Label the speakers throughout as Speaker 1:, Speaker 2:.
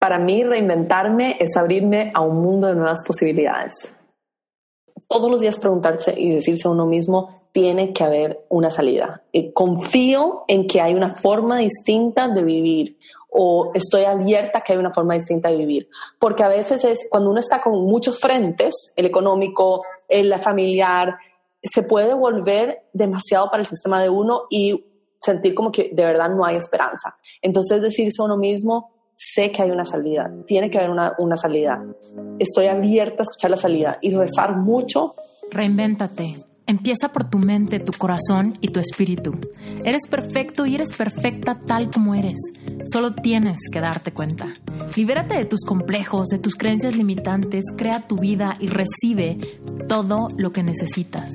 Speaker 1: Para mí, reinventarme es abrirme a un mundo de nuevas posibilidades. Todos los días preguntarse y decirse a uno mismo, tiene que haber una salida. Confío en que hay una forma distinta de vivir o estoy abierta a que hay una forma distinta de vivir. Porque a veces es cuando uno está con muchos frentes, el económico, el familiar, se puede volver demasiado para el sistema de uno y sentir como que de verdad no hay esperanza. Entonces decirse a uno mismo, sé que hay una salida, tiene que haber una, una salida. Estoy abierta a escuchar la salida y rezar mucho.
Speaker 2: Reinvéntate. Empieza por tu mente, tu corazón y tu espíritu. Eres perfecto y eres perfecta tal como eres. Solo tienes que darte cuenta. Libérate de tus complejos, de tus creencias limitantes, crea tu vida y recibe todo lo que necesitas.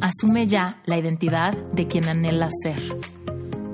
Speaker 2: Asume ya la identidad de quien anhelas ser.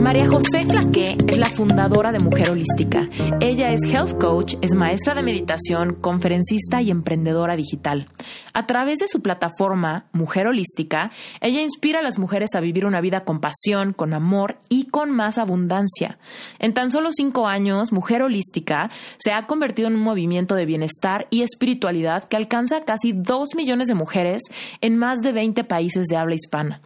Speaker 2: María José Flaqué es la fundadora de Mujer Holística. Ella es health coach, es maestra de meditación, conferencista y emprendedora digital. A través de su plataforma Mujer Holística, ella inspira a las mujeres a vivir una vida con pasión, con amor y con más abundancia. En tan solo cinco años, Mujer Holística se ha convertido en un movimiento de bienestar y espiritualidad que alcanza casi dos millones de mujeres en más de 20 países de habla hispana.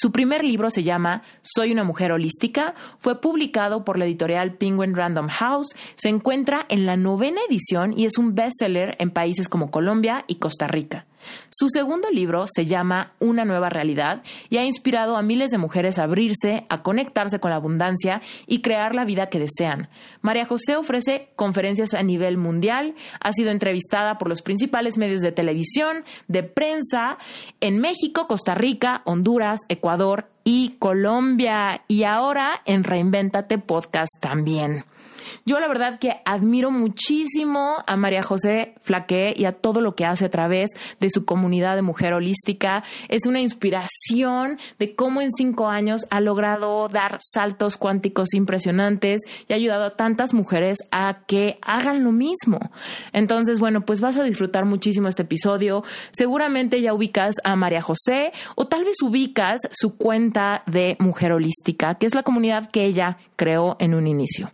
Speaker 2: Su primer libro se llama Soy una mujer holística, fue publicado por la editorial Penguin Random House, se encuentra en la novena edición y es un bestseller en países como Colombia y Costa Rica. Su segundo libro se llama Una nueva realidad y ha inspirado a miles de mujeres a abrirse, a conectarse con la abundancia y crear la vida que desean. María José ofrece conferencias a nivel mundial, ha sido entrevistada por los principales medios de televisión, de prensa, en México, Costa Rica, Honduras, Ecuador y Colombia. Y ahora en Reinventate Podcast también. Yo la verdad que admiro muchísimo a María José Flaque y a todo lo que hace a través de su comunidad de mujer holística. Es una inspiración de cómo en cinco años ha logrado dar saltos cuánticos impresionantes y ha ayudado a tantas mujeres a que hagan lo mismo. Entonces, bueno, pues vas a disfrutar muchísimo este episodio. Seguramente ya ubicas a María José o tal vez ubicas su cuenta de mujer holística, que es la comunidad que ella creó en un inicio.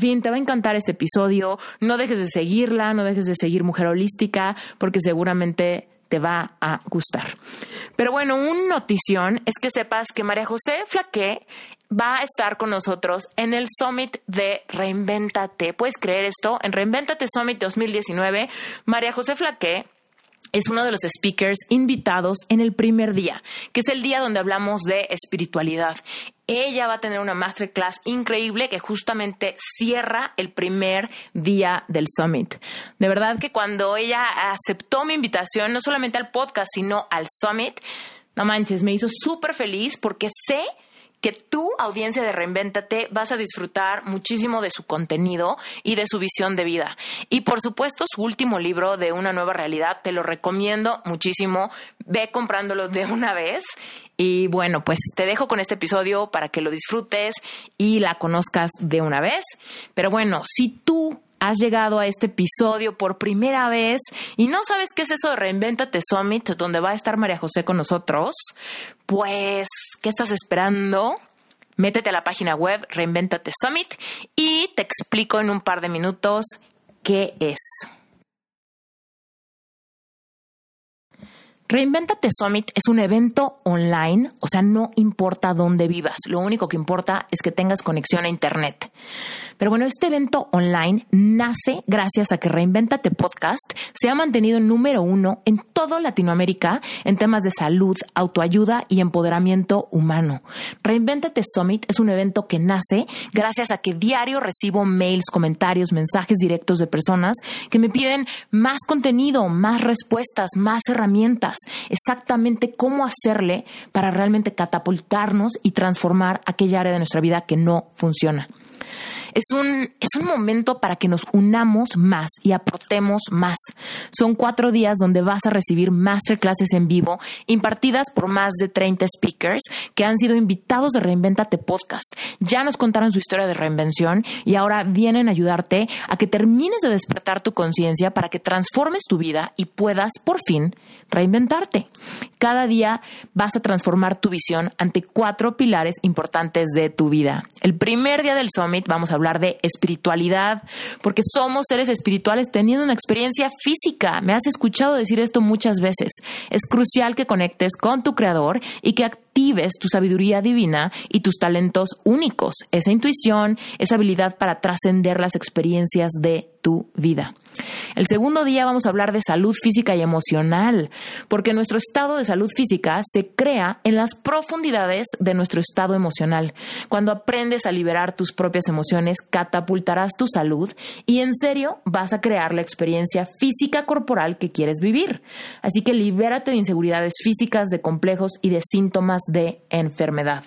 Speaker 2: Fin, te va a encantar este episodio. No dejes de seguirla, no dejes de seguir Mujer Holística, porque seguramente te va a gustar. Pero bueno, un notición es que sepas que María José Flaqué va a estar con nosotros en el Summit de Reinventate. ¿Puedes creer esto? En Reinventate Summit 2019, María José Flaqué es uno de los speakers invitados en el primer día, que es el día donde hablamos de espiritualidad. Ella va a tener una masterclass increíble que justamente cierra el primer día del summit. De verdad que cuando ella aceptó mi invitación, no solamente al podcast, sino al summit, no manches, me hizo súper feliz porque sé que tu audiencia de Reinvéntate vas a disfrutar muchísimo de su contenido y de su visión de vida. Y por supuesto, su último libro de Una nueva realidad, te lo recomiendo muchísimo. Ve comprándolo de una vez. Y bueno, pues te dejo con este episodio para que lo disfrutes y la conozcas de una vez. Pero bueno, si tú has llegado a este episodio por primera vez y no sabes qué es eso de Reinventate Summit, donde va a estar María José con nosotros, pues, ¿qué estás esperando? Métete a la página web Reinventate Summit y te explico en un par de minutos qué es. Reinventate Summit es un evento online, o sea, no importa dónde vivas, lo único que importa es que tengas conexión a Internet. Pero bueno, este evento online nace gracias a que Reinventate Podcast se ha mantenido número uno en toda Latinoamérica en temas de salud, autoayuda y empoderamiento humano. Reinventate Summit es un evento que nace gracias a que diario recibo mails, comentarios, mensajes directos de personas que me piden más contenido, más respuestas, más herramientas exactamente cómo hacerle para realmente catapultarnos y transformar aquella área de nuestra vida que no funciona. Es un, es un momento para que nos unamos más y aportemos más. Son cuatro días donde vas a recibir masterclasses en vivo impartidas por más de 30 speakers que han sido invitados de Reinventate Podcast. Ya nos contaron su historia de reinvención y ahora vienen a ayudarte a que termines de despertar tu conciencia para que transformes tu vida y puedas por fin reinventarte. Cada día vas a transformar tu visión ante cuatro pilares importantes de tu vida. El primer día del Summit vamos a hablar de espiritualidad, porque somos seres espirituales teniendo una experiencia física. Me has escuchado decir esto muchas veces. Es crucial que conectes con tu creador y que actives tu sabiduría divina y tus talentos únicos, esa intuición, esa habilidad para trascender las experiencias de tu vida. El segundo día vamos a hablar de salud física y emocional, porque nuestro estado de salud física se crea en las profundidades de nuestro estado emocional. Cuando aprendes a liberar tus propias emociones, catapultarás tu salud y en serio vas a crear la experiencia física corporal que quieres vivir. Así que libérate de inseguridades físicas, de complejos y de síntomas de enfermedad.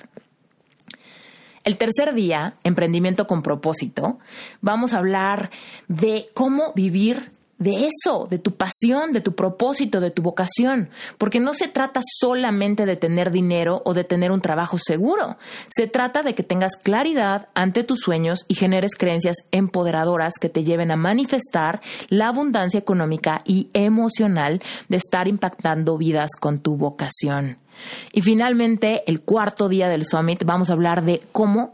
Speaker 2: El tercer día, emprendimiento con propósito, vamos a hablar de cómo vivir de eso, de tu pasión, de tu propósito, de tu vocación, porque no se trata solamente de tener dinero o de tener un trabajo seguro, se trata de que tengas claridad ante tus sueños y generes creencias empoderadoras que te lleven a manifestar la abundancia económica y emocional de estar impactando vidas con tu vocación. Y finalmente, el cuarto día del Summit, vamos a hablar de cómo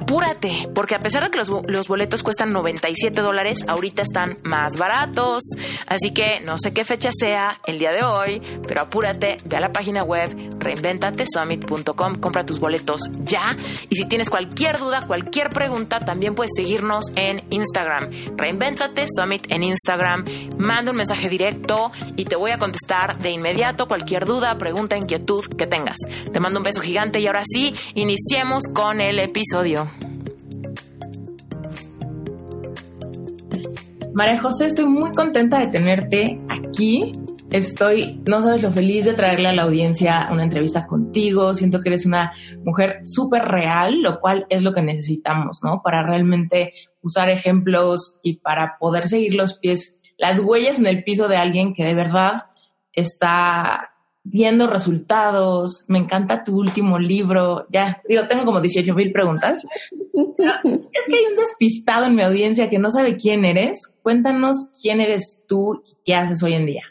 Speaker 2: apúrate, porque a pesar de que los, boletos cuestan 97 dólares, ahorita están más baratos. Así que no sé qué fecha sea el día de hoy, pero apúrate, ve a la página web reinventatesummit.com, compra tus boletos ya. Y si tienes cualquier duda, cualquier pregunta, también puedes seguirnos en Instagram. Reinventate Summit en Instagram. Manda un mensaje directo y te voy a contestar de inmediato cualquier duda, pregunta, inquietud que tengas. Te mando un beso gigante y ahora sí, iniciemos con el episodio.
Speaker 3: María José, estoy muy contenta de tenerte aquí. Estoy, no sabes lo feliz de traerle a la audiencia una entrevista contigo. Siento que eres una mujer súper real, lo cual es lo que necesitamos, ¿no? Para realmente usar ejemplos y para poder seguir los pies, las huellas en el piso de alguien que de verdad está viendo resultados, me encanta tu último libro, ya, digo, tengo como 18 mil preguntas. es que hay un despistado en mi audiencia que no sabe quién eres. Cuéntanos quién eres tú y qué haces hoy en día.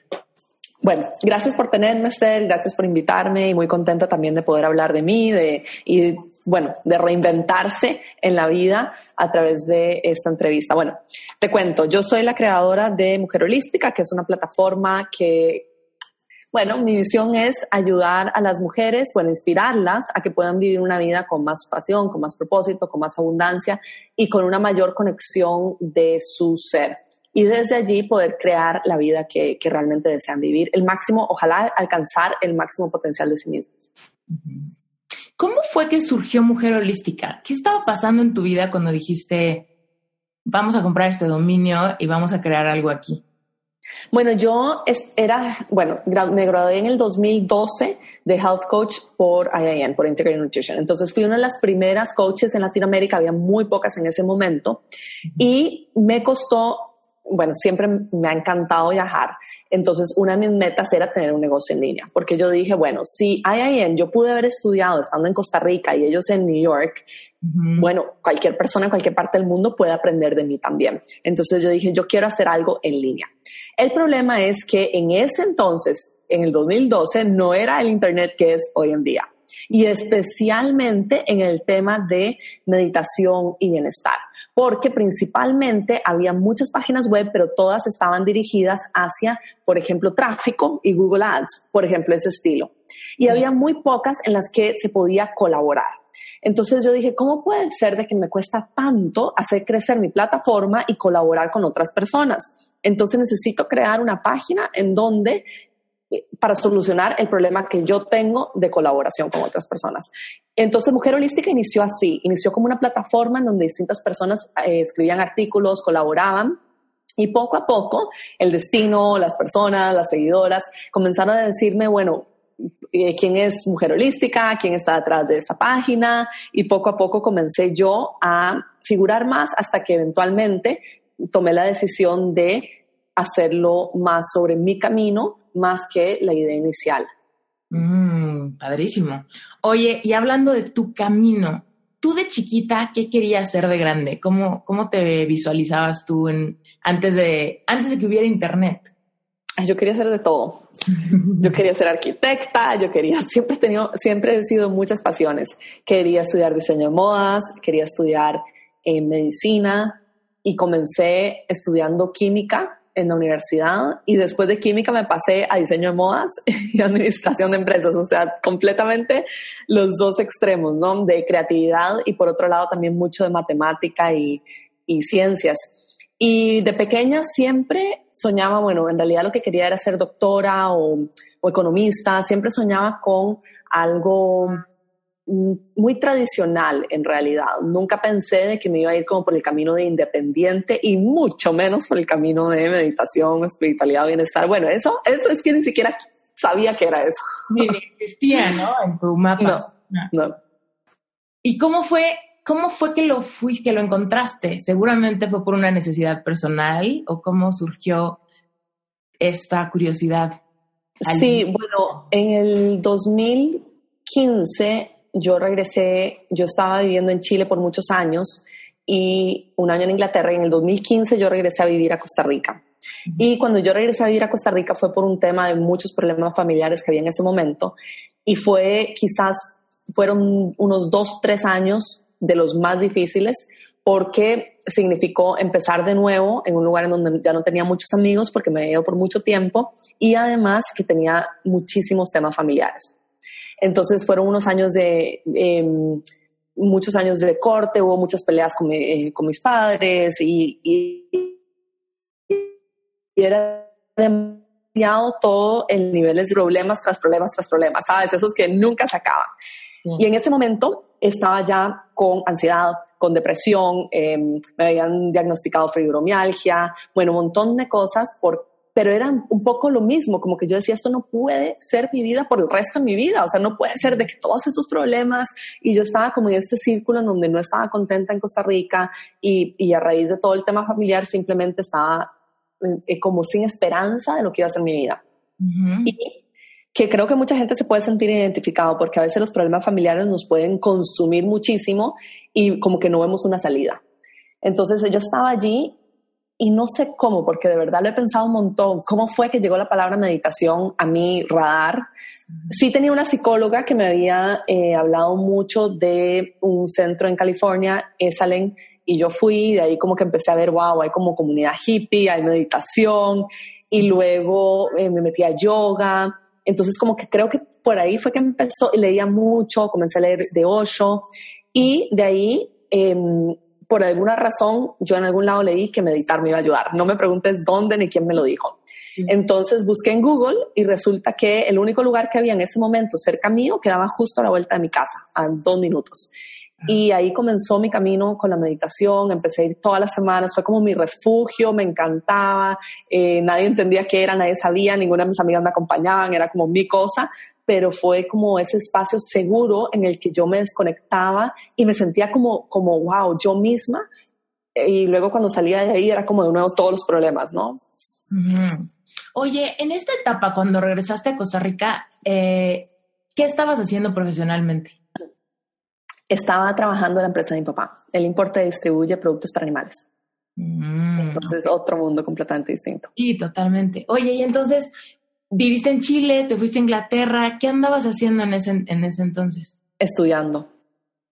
Speaker 1: Bueno, gracias por tenerme, Estel, gracias por invitarme y muy contenta también de poder hablar de mí de, y, bueno, de reinventarse en la vida a través de esta entrevista. Bueno, te cuento, yo soy la creadora de Mujer Holística, que es una plataforma que Bueno, mi visión es ayudar a las mujeres, bueno, inspirarlas a que puedan vivir una vida con más pasión, con más propósito, con más abundancia y con una mayor conexión de su ser. Y desde allí poder crear la vida que, realmente desean vivir, el máximo, ojalá alcanzar el máximo potencial de sí mismas.
Speaker 3: ¿Cómo fue que surgió Mujer Holística? ¿Qué estaba pasando en tu vida cuando dijiste, vamos a comprar este dominio y vamos a crear algo aquí?
Speaker 1: Bueno, yo era, bueno, me gradué en el 2012 de Health Coach por IIN, por Integrated Nutrition. Entonces fui una de las primeras coaches en Latinoamérica, había muy pocas en ese momento, y me costó bueno, siempre me ha encantado viajar. Entonces, una de mis metas era tener un negocio en línea, porque yo dije, bueno, si IIN, yo pude haber estudiado estando en Costa Rica y ellos en New York, bueno, cualquier persona en cualquier parte del mundo puede aprender de mí también. Entonces yo dije, yo quiero hacer algo en línea. El problema es que en ese entonces, en el 2012, no era el Internet que es hoy en día y especialmente en el tema de meditación y bienestar, porque principalmente había muchas páginas web, pero todas estaban dirigidas hacia, por ejemplo, tráfico y Google Ads, por ejemplo, ese estilo. Y había muy pocas en las que se podía colaborar. Entonces yo dije, ¿cómo puede ser de que me cuesta tanto hacer crecer mi plataforma y colaborar con otras personas? Entonces necesito crear una página en donde para solucionar el problema que yo tengo de colaboración con otras personas. Entonces, Mujer Holística inició así, inició como una plataforma en donde distintas personas eh, escribían artículos, colaboraban. Y poco a poco, el destino, las personas, las seguidoras, comenzaron a decirme, bueno, eh, quién es Mujer Holística, quién está detrás de esta página, y poco a poco comencé yo a figurar más hasta que eventualmente tomé la decisión de hacerlo más sobre mi camino más que la idea inicial.
Speaker 3: Mm, padrísimo. Oye, y hablando de tu camino, tú de chiquita, ¿qué querías ser de grande? ¿Cómo, cómo te visualizabas tú antes, de, antes de que hubiera internet?
Speaker 1: Yo quería ser de todo. Yo quería ser arquitecta, yo quería, siempre he tenido, siempre he sido muchas pasiones. Quería estudiar diseño de modas, quería estudiar en medicina y comencé estudiando química en la universidad y después de química me pasé a diseño de modas y administración de empresas, o sea, completamente los dos extremos, ¿no? De creatividad y por otro lado también mucho de matemática y, y ciencias. Y de pequeña siempre soñaba, bueno, en realidad lo que quería era ser doctora o, o economista, siempre soñaba con algo muy tradicional en realidad. Nunca pensé de que me iba a ir como por el camino de independiente y mucho menos por el camino de meditación, espiritualidad, bienestar. Bueno, eso, eso es que ni siquiera sabía que era eso.
Speaker 3: Ni existía, ¿no? En tu mapa.
Speaker 1: No, no.
Speaker 3: ¿Y cómo fue, cómo fue que lo fuiste, que lo encontraste? Seguramente fue por una necesidad personal o cómo surgió esta curiosidad.
Speaker 1: Sí, bueno, en el 2015 yo regresé, yo estaba viviendo en Chile por muchos años y un año en Inglaterra y en el 2015 yo regresé a vivir a Costa Rica. Y cuando yo regresé a vivir a Costa Rica fue por un tema de muchos problemas familiares que había en ese momento y fue quizás, fueron unos dos, tres años de los más difíciles porque significó empezar de nuevo en un lugar en donde ya no tenía muchos amigos porque me había ido por mucho tiempo y además que tenía muchísimos temas familiares. Entonces fueron unos años de, em, muchos años de corte, hubo muchas peleas con, eh, mis padres y, era demasiado todo en niveles de problemas tras problemas tras problemas, ¿sabes? Esos que nunca se acaban. Y en ese momento estaba ya con ansiedad, con depresión, em, me habían diagnosticado fibromialgia, bueno, un montón de cosas por pero era un poco lo mismo, como que yo decía, esto no puede ser mi vida por el resto de mi vida, o sea, no puede ser de que todos estos problemas, y yo estaba como en este círculo en donde no estaba contenta en Costa Rica y, y a raíz de todo el tema familiar simplemente estaba eh, como sin esperanza de lo que iba a ser mi vida. Y que creo que mucha gente se puede sentir identificado porque a veces los problemas familiares nos pueden consumir muchísimo y como que no vemos una salida. Entonces yo estaba allí y no sé cómo, porque de verdad lo he pensado un montón, cómo fue que llegó la palabra meditación a mi radar. Sí tenía una psicóloga que me había eh, hablado mucho de un centro en California, Esalen, y yo fui, de ahí como que empecé a ver, wow, hay como comunidad hippie, hay meditación, y luego eh, me metí a yoga, Entonces como que creo que por ahí fue que empezó, leía mucho, comencé a leer de Osho y de ahí, em, por alguna razón, yo en algún lado leí que meditar me iba a ayudar. No me preguntes dónde ni quién me lo dijo. Entonces busqué en Google y resulta que el único lugar que había en ese momento cerca mío quedaba justo a la vuelta de mi casa, a dos minutos. Y ahí comenzó mi camino con la meditación, empecé a ir todas las semanas, fue como mi refugio, me encantaba, eh, nadie entendía qué era, nadie sabía, ninguna de mis amigas me acompañaban, era como mi cosa, pero fue como ese espacio seguro en el que yo me desconectaba y me sentía como, como wow, yo misma. Y luego cuando salía de ahí era como de nuevo todos los problemas, ¿no?
Speaker 2: Oye, en esta etapa, cuando regresaste a Costa Rica, eh, ¿qué estabas haciendo profesionalmente?
Speaker 1: Estaba trabajando en la empresa de mi papá. Él importa y distribuye productos para animales. Mm, entonces, otro mundo completamente distinto.
Speaker 2: Y totalmente. Oye, y entonces, viviste en Chile, te fuiste a Inglaterra. ¿Qué andabas haciendo en ese, en ese entonces?
Speaker 1: Estudiando.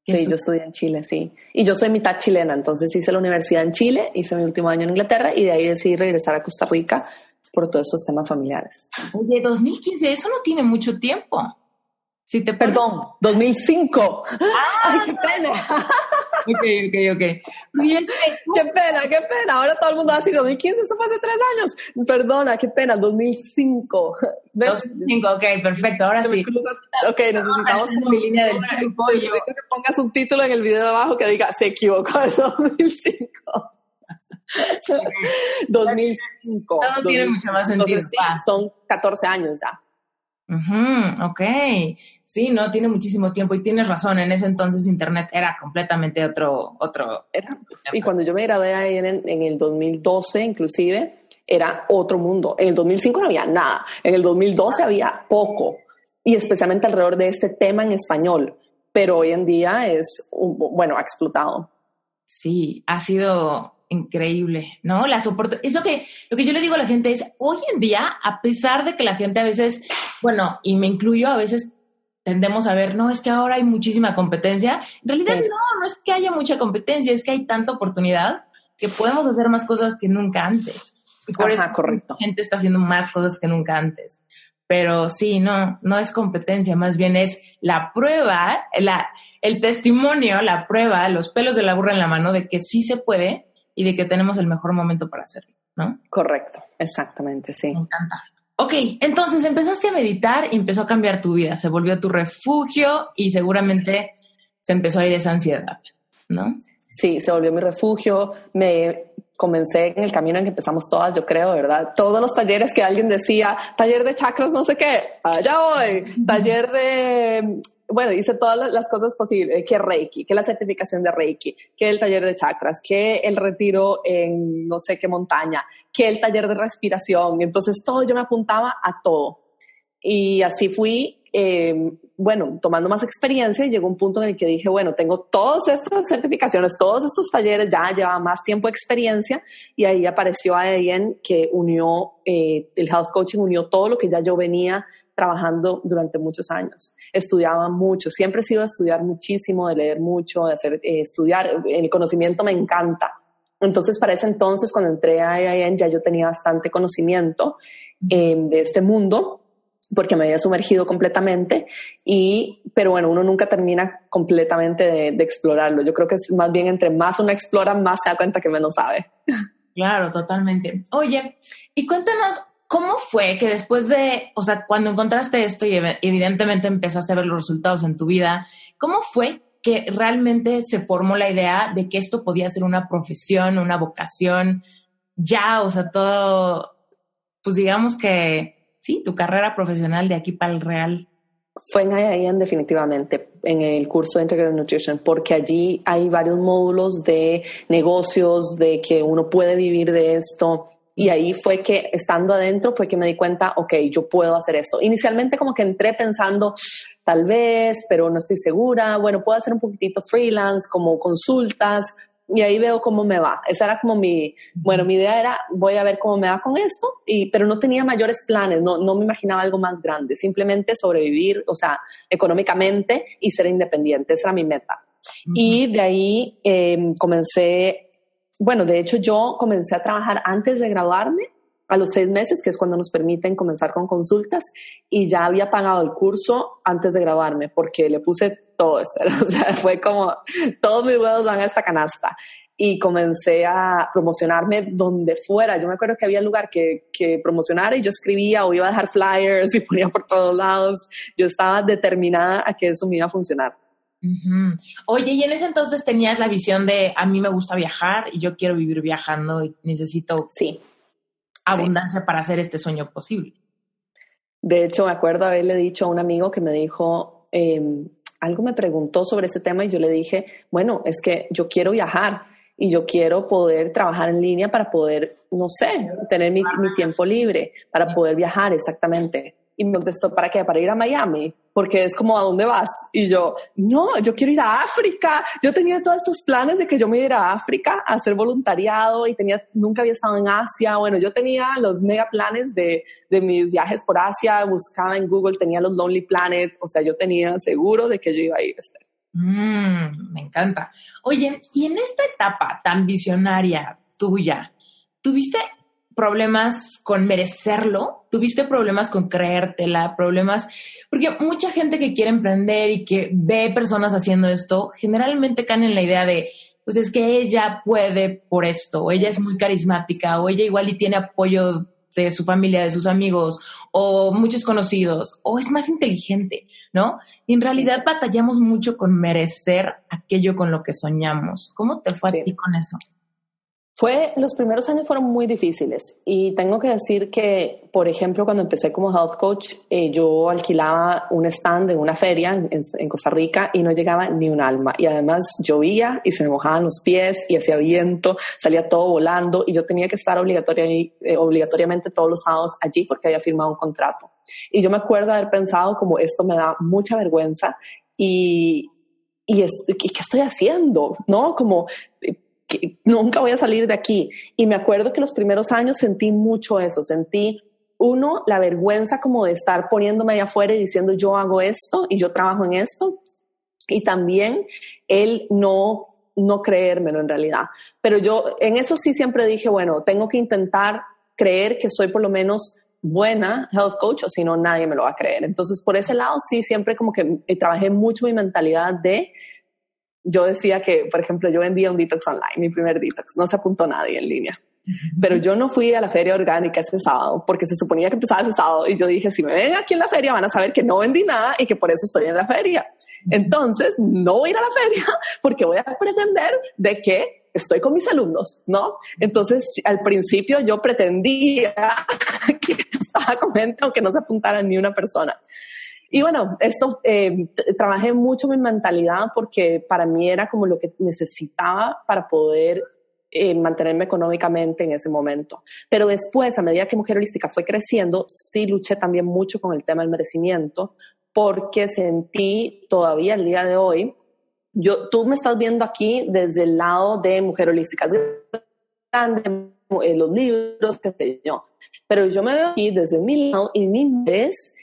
Speaker 1: Sí, yo estudié en Chile, sí. Y yo soy mitad chilena, entonces hice la universidad en Chile, hice mi último año en Inglaterra y de ahí decidí regresar a Costa Rica por todos esos temas familiares.
Speaker 2: Oye, 2015, eso no tiene mucho tiempo.
Speaker 1: Si te Perdón, 2005. ¡Ah! ¡Ay, qué pena!
Speaker 2: ok, ok, ok.
Speaker 1: qué pena, qué pena. Ahora todo el mundo va a decir 2015, eso fue hace tres años. Perdona, qué pena, 2005.
Speaker 2: 2005, ok, perfecto, ahora sí.
Speaker 1: Ok, necesitamos como
Speaker 2: mi línea del tiempo.
Speaker 1: Necesito que pongas un título en el video de abajo que diga, se equivocó, es 2005. 2005.
Speaker 2: No, tiene mucho más sentido.
Speaker 1: son 14 años ya.
Speaker 2: Ok, sí, no, tiene muchísimo tiempo y tienes razón, en ese entonces Internet era completamente otro... otro
Speaker 1: y cuando yo me gradué ahí en, en el 2012 inclusive, era otro mundo. En el 2005 no había nada, en el 2012 había poco, y especialmente alrededor de este tema en español, pero hoy en día es, bueno, ha explotado.
Speaker 2: Sí, ha sido increíble, ¿no? La soporte es lo que lo que yo le digo a la gente es hoy en día, a pesar de que la gente a veces, bueno, y me incluyo, a veces tendemos a ver, no, es que ahora hay muchísima competencia. En realidad no, no es que haya mucha competencia, es que hay tanta oportunidad que podemos hacer más cosas que nunca antes.
Speaker 1: Y por eso correcto.
Speaker 2: la gente está haciendo más cosas que nunca antes. Pero sí, no, no es competencia, más bien es la prueba, la, el testimonio, la prueba, los pelos de la burra en la mano de que sí se puede y de que tenemos el mejor momento para hacerlo, ¿no?
Speaker 1: Correcto, exactamente, sí.
Speaker 2: Me encanta. Ok, entonces empezaste a meditar y empezó a cambiar tu vida, se volvió tu refugio y seguramente se empezó a ir esa ansiedad, ¿no?
Speaker 1: Sí, se volvió mi refugio, me comencé en el camino en que empezamos todas, yo creo, ¿verdad? Todos los talleres que alguien decía, taller de chakras, no sé qué, allá voy, taller de bueno, hice todas las cosas posibles, que Reiki, que la certificación de Reiki, que el taller de chakras, que el retiro en no sé qué montaña, que el taller de respiración. Entonces todo yo me apuntaba a todo. Y así fui, em, bueno, tomando más experiencia y llegó un punto en el que dije, bueno, tengo todas estas certificaciones, todos estos talleres, ya lleva más tiempo de experiencia y ahí apareció alguien que unió, eh, el health coaching unió todo lo que ya yo venía trabajando durante muchos años. Estudiaba mucho, siempre he sido estudiar muchísimo, de leer mucho, de hacer, eh, estudiar. El conocimiento me encanta. Entonces, para ese entonces, cuando entré a IIN, ya yo tenía bastante conocimiento em, de este mundo porque me había sumergido completamente. Y pero bueno uno nunca termina completamente de, de, explorarlo. Yo creo que es más bien entre más uno explora más se da cuenta que menos sabe.
Speaker 2: Claro totalmente. Oye y cuéntanos ¿Cómo fue que después de, o sea, cuando encontraste esto y evidentemente empezaste a ver los resultados en tu vida, ¿cómo fue que realmente se formó la idea de que esto podía ser una profesión, una vocación, ya, o sea, todo, pues digamos que, sí, tu carrera profesional de aquí para el real?
Speaker 1: Fue en IIN definitivamente, en el curso de Integrated Nutrition, porque allí hay varios módulos de negocios, de que uno puede vivir de esto, y ahí fue que, estando adentro, fue que me di cuenta, ok, yo puedo hacer esto. Inicialmente como que entré pensando, tal vez, pero no estoy segura. Bueno, puedo hacer un poquitito freelance, como consultas, y ahí veo cómo me va. Esa era como mi, bueno, mi idea era, voy a ver cómo me va con esto, y, pero no tenía mayores planes, no, no me imaginaba algo más grande, simplemente sobrevivir, o sea, económicamente y ser independiente, esa era mi meta. Y de ahí eh, comencé bueno, de hecho yo comencé a trabajar antes de graduarme a los seis meses, que es cuando nos permiten comenzar con consultas, y ya había pagado el curso antes de graduarme, porque le puse todo esto, o sea, fue como, todos mis huevos van a esta canasta. Y comencé a promocionarme donde fuera. Yo me acuerdo que había lugar que, que promocionara y yo escribía o iba a dejar flyers y ponía por todos lados. Yo estaba determinada a que eso me iba a funcionar.
Speaker 2: Oye, y en ese entonces tenías la visión de a mí me gusta viajar y yo quiero vivir viajando y necesito
Speaker 1: sí.
Speaker 2: abundancia para hacer este sueño posible.
Speaker 1: De hecho, me acuerdo haberle dicho a un amigo que me dijo, em, algo me preguntó sobre ese tema y yo le dije, bueno, es que yo quiero viajar y yo quiero poder trabajar en línea para poder, no sé, tener mi, mi tiempo libre, para poder viajar exactamente. Y me contestó, ¿para qué? Para ir a Miami, porque es como, ¿a dónde vas? Y yo, no, yo quiero ir a África. Yo tenía todos estos planes de que yo me iba a África a hacer voluntariado y tenía, nunca había estado en Asia. Bueno, yo tenía los mega planes de, de mis viajes por Asia, buscaba en Google, tenía los Lonely Planet, o sea, yo tenía seguro de que yo iba a ir, Esther.
Speaker 2: Mm, me encanta. Oye, y en esta etapa tan visionaria tuya, ¿tuviste problemas con merecerlo? ¿Tuviste problemas con creértela? ¿Problemas? Porque mucha gente que quiere emprender y que ve personas haciendo esto, generalmente caen en la idea de, pues es que ella puede por esto, o ella es muy carismática, o ella igual y tiene apoyo de su familia, de sus amigos, o muchos conocidos, o es más inteligente, ¿no? Y en realidad batallamos mucho con merecer aquello con lo que soñamos. ¿Cómo te fue a ti con eso?
Speaker 1: Fue, los primeros años fueron muy difíciles y tengo que decir que, por ejemplo, cuando empecé como health coach, eh, yo alquilaba un stand en una feria en, Costa Rica y no llegaba ni un alma. Y además llovía y se me mojaban los pies y hacía viento, salía todo volando y yo tenía que estar obligatoria, eh, obligatoriamente todos los sábados allí porque había firmado un contrato. Y yo me acuerdo haber pensado como esto me da mucha vergüenza y, y, ¿qué estoy haciendo? ¿No? Como nunca voy a salir de aquí. Y me acuerdo que los primeros años sentí mucho eso, sentí uno, la vergüenza como de estar poniéndome allá afuera y diciendo yo hago esto y yo trabajo en esto. Y también el no, no creérmelo en realidad. Pero yo en eso sí siempre dije, bueno, tengo que intentar creer que soy por lo menos buena health coach o si no nadie me lo va a creer. Entonces por ese lado sí siempre como que trabajé mucho mi mentalidad de yo decía que, por ejemplo, yo vendía un detox online, mi primer detox, no se apuntó nadie en línea. Pero yo no fui a la feria orgánica ese sábado porque se suponía que empezaba ese sábado y yo dije, si me ven aquí en la feria van a saber que no vendí nada y que por eso estoy en la feria. Entonces, no voy a ir a la feria porque voy a pretender de que estoy con mis alumnos, ¿no? Entonces, al principio yo pretendía que estaba con gente aunque no se apuntara ni una persona. Y bueno, esto eh, trabajé mucho mi mentalidad porque para mí era como lo que necesitaba para poder eh, mantenerme económicamente en ese momento. Pero después, a medida que Mujer Holística fue creciendo, sí luché también mucho con el tema del merecimiento porque sentí todavía el día de hoy, yo, tú me estás viendo aquí desde el lado de Mujer Holística, grande, eh, los libros, qué sé yo. Pero yo me veo aquí desde mi lado y mi vez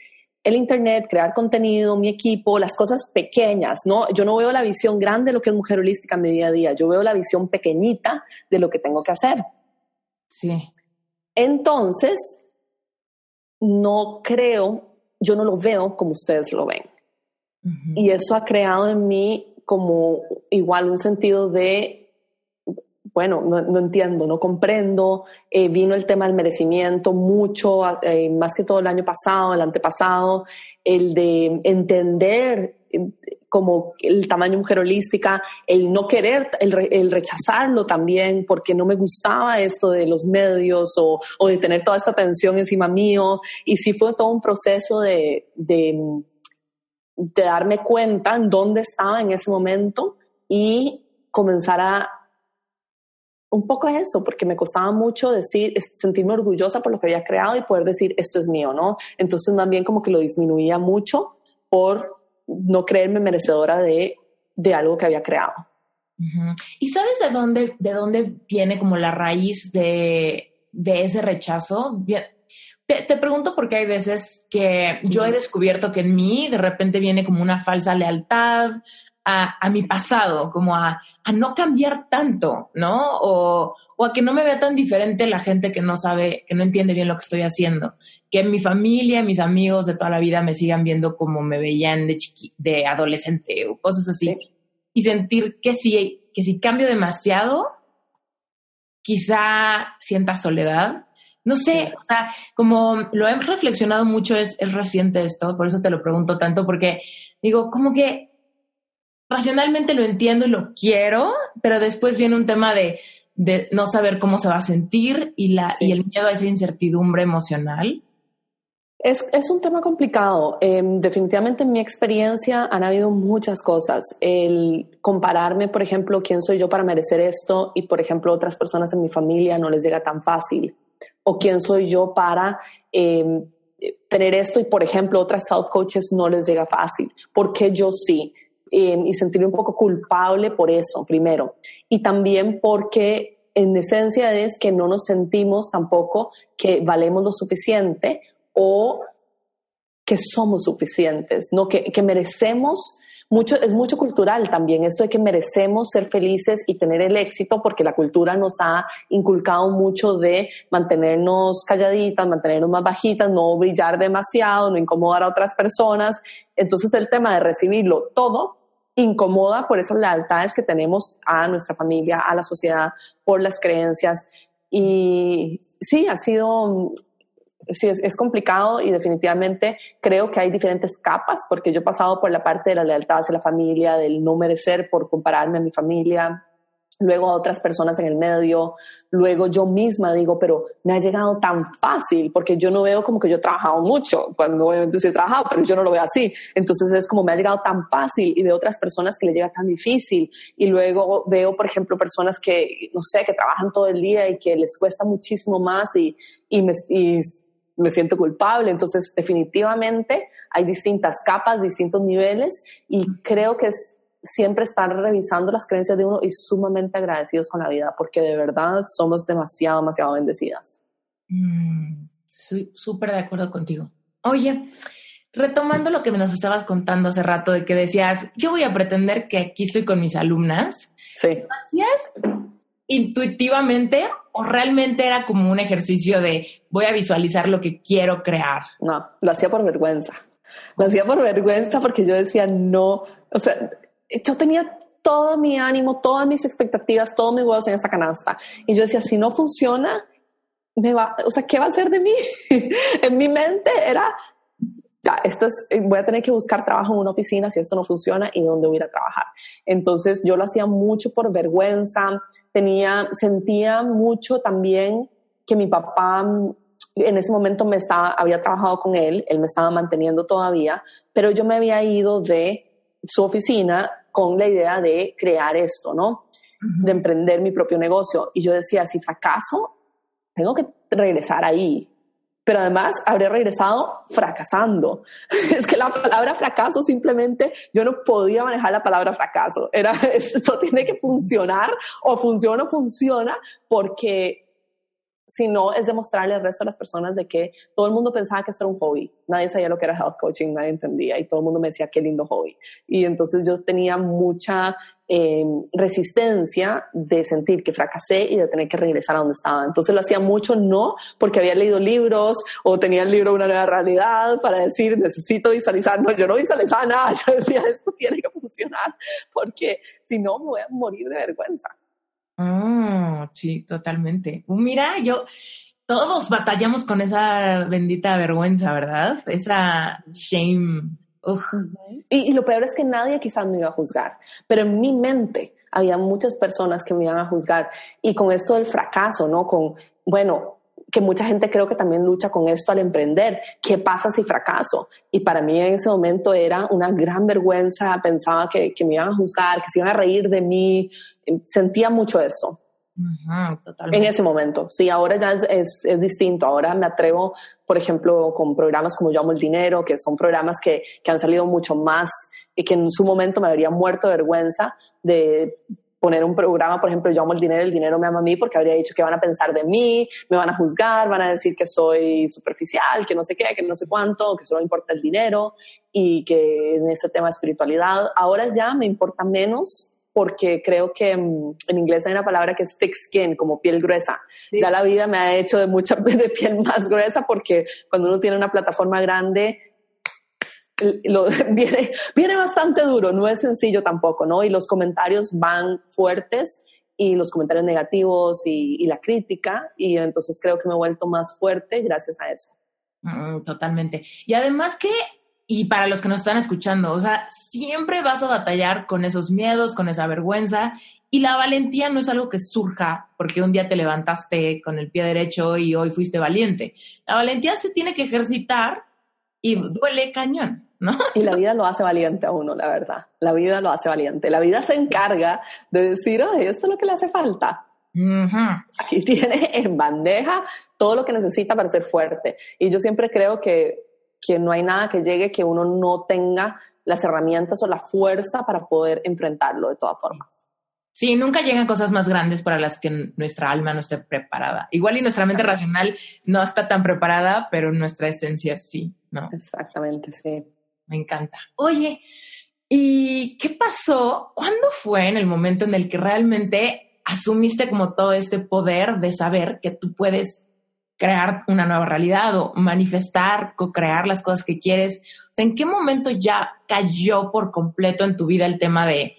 Speaker 1: el Internet, crear contenido, mi equipo, las cosas pequeñas, ¿no? Yo no veo la visión grande de lo que es mujer holística en mi día a día, yo veo la visión pequeñita de lo que tengo que hacer.
Speaker 2: Sí.
Speaker 1: Entonces, no creo, yo no lo veo como ustedes lo ven. Y eso ha creado en mí como igual un sentido de bueno, no, entiendo, no comprendo. Eh, vino el tema del merecimiento mucho, eh, más que todo el año pasado, el antepasado, el de entender eh, como el tamaño mujer holística, el no querer, el, rechazarlo también, porque no me gustaba esto de los medios o, o, de tener toda esta atención encima mío. Y sí fue todo un proceso de, de, de darme cuenta en dónde estaba en ese momento y comenzar a un poco eso, porque me costaba mucho decir, sentirme orgullosa por lo que había creado y poder decir, esto es mío, ¿no? Entonces también como que lo disminuía mucho por no creerme merecedora de, de algo que había creado.
Speaker 2: ¿Y sabes de dónde, de dónde viene como la raíz de, de ese rechazo? Te, te, pregunto porque hay veces que yo he descubierto que en mí de repente viene como una falsa lealtad a, mi pasado, como a, a, no cambiar tanto, ¿no? O, o, a que no me vea tan diferente la gente que no sabe, que no entiende bien lo que estoy haciendo. Que mi familia, mis amigos de toda la vida me sigan viendo como me veían de, chiqui, de adolescente o cosas así. Y sentir que si, que si cambio demasiado, quizá sienta soledad. No sé, o sea, como lo he reflexionado mucho, es, es reciente esto, por eso te lo pregunto tanto, porque digo, como que racionalmente lo entiendo y lo quiero, pero después viene un tema de, de no saber cómo se va a sentir y, la, y el miedo a esa incertidumbre emocional.
Speaker 1: Es, es un tema complicado. Em, definitivamente en mi experiencia han habido muchas cosas. El compararme, por ejemplo, quién soy yo para merecer esto y, por ejemplo, otras personas en mi familia no les llega tan fácil. O quién soy yo para em, tener esto y, por ejemplo, otras self coaches no les llega fácil. porque yo sí? Y sentirme un poco culpable por eso, primero. Y también porque en esencia es que no nos sentimos tampoco que valemos lo suficiente o que somos suficientes, ¿no? que, que merecemos mucho, es mucho cultural también, esto de que merecemos ser felices y tener el éxito, porque la cultura nos ha inculcado mucho de mantenernos calladitas, mantenernos más bajitas, no brillar demasiado, no incomodar a otras personas. Entonces el tema de recibirlo todo incomoda por esas lealtades que tenemos a nuestra familia, a la sociedad, por las creencias. Y sí, ha sido sí, es, complicado y definitivamente creo que hay diferentes capas, porque yo he pasado por la parte de la lealtad hacia la familia, del no merecer por compararme a mi familia, luego a otras personas en el medio, luego yo misma digo, pero me ha llegado tan fácil, porque yo no veo como que yo he trabajado mucho, cuando obviamente sí he trabajado, pero yo no lo veo así. Entonces es como me ha llegado tan fácil y veo otras personas que le llega tan difícil. Y luego veo, por ejemplo, personas que, no sé, que trabajan todo el día y que les cuesta muchísimo más y, y, me, y me siento culpable. Entonces, definitivamente hay distintas capas, distintos niveles y creo que es siempre estar revisando las creencias de uno y sumamente agradecidos con la vida porque de verdad somos demasiado, demasiado bendecidas.
Speaker 2: Mm, súper de acuerdo contigo. Oye, retomando lo que nos estabas contando hace rato de que decías, yo voy a pretender que aquí estoy con mis alumnas.
Speaker 1: Sí.
Speaker 2: hacías intuitivamente o realmente era como un ejercicio de voy a visualizar lo que quiero crear?
Speaker 1: No, lo hacía por vergüenza. Lo hacía por vergüenza porque yo decía no, o sea, yo tenía todo mi ánimo, todas mis expectativas, todos mis huevos en esa canasta. Y yo decía, si no funciona, me va, o sea, ¿qué va a hacer de mí? en mi mente era, ya, esto es, voy a tener que buscar trabajo en una oficina si esto no funciona y dónde voy a ir a trabajar. Entonces yo lo hacía mucho por vergüenza, tenía, sentía mucho también que mi papá en ese momento me estaba, había trabajado con él, él me estaba manteniendo todavía, pero yo me había ido de su oficina con la idea de crear esto, ¿no? De emprender mi propio negocio. Y yo decía, si fracaso, tengo que regresar ahí pero además habría regresado fracasando. Es que la palabra fracaso simplemente, yo no podía manejar la palabra fracaso. Era, esto tiene que funcionar o funciona o funciona porque si no es demostrarle al resto de las personas de que todo el mundo pensaba que esto era un hobby. Nadie sabía lo que era health coaching, nadie entendía y todo el mundo me decía qué lindo hobby. Y entonces yo tenía mucha Em, resistencia de sentir que fracasé y de tener que regresar a donde estaba. Entonces lo hacía mucho no porque había leído libros o tenía el libro Una nueva realidad para decir necesito visualizar. No, yo no visualizaba nada. Yo decía esto tiene que funcionar porque si no me voy a morir de vergüenza.
Speaker 2: Oh, sí, totalmente. Mira, yo, todos batallamos con esa bendita vergüenza, ¿verdad? Esa shame
Speaker 1: y, lo peor es que nadie quizás me iba a juzgar, pero en mi mente había muchas personas que me iban a juzgar. Y con esto del fracaso, ¿no? Con, bueno, que mucha gente creo que también lucha con esto al emprender. ¿Qué pasa si fracaso? Y para mí en ese momento era una gran vergüenza, pensaba que, que me iban a juzgar, que se iban a reír de mí, sentía mucho esto en ese momento. Sí, ahora ya es, es, distinto. Ahora me atrevo, por ejemplo, con programas como Yo Amo el Dinero, que son programas que, que han salido mucho más y que en su momento me habría muerto de vergüenza de poner un programa, por ejemplo, yo amo el dinero, el dinero me ama a mí porque habría dicho que van a pensar de mí, me van a juzgar, van a decir que soy superficial, que no sé qué, que no sé cuánto, que solo importa el dinero y que en ese tema de espiritualidad, ahora ya me importa menos porque creo que mm, en inglés hay una palabra que es thick skin, como piel gruesa. Ya la vida me ha hecho de mucha de piel más gruesa porque cuando uno tiene una plataforma grande, lo, viene, viene bastante duro, no es sencillo tampoco, ¿no? Y los comentarios van fuertes y los comentarios negativos y, la crítica, y entonces creo que me he vuelto más fuerte gracias a eso.
Speaker 2: Mm, totalmente. Y además que, y para los que nos están escuchando, o sea, siempre vas a batallar con esos miedos, con esa vergüenza, y la valentía no es algo que surja porque un día te levantaste con el pie derecho y hoy fuiste valiente. La valentía se tiene que ejercitar y duele cañón.
Speaker 1: Y la vida lo hace valiente a uno, la verdad. La vida lo hace valiente. La vida se encarga de decir, esto es lo que le hace falta. Aquí tiene en bandeja todo lo que necesita para ser fuerte. Y yo siempre creo que, que no hay nada que llegue que uno no tenga las herramientas o la fuerza para poder enfrentarlo de todas formas.
Speaker 2: Sí, nunca llegan cosas más grandes para las que nuestra alma no esté preparada. Igual y nuestra mente racional no está tan preparada, pero nuestra esencia sí, ¿no?
Speaker 1: Exactamente, sí
Speaker 2: me encanta. Oye, ¿y qué pasó? ¿Cuándo fue en el momento en el que realmente asumiste como todo este poder de saber que tú puedes crear una nueva realidad o manifestar, co-crear las cosas que quieres? O sea, ¿en qué momento ya cayó por completo en tu vida el tema de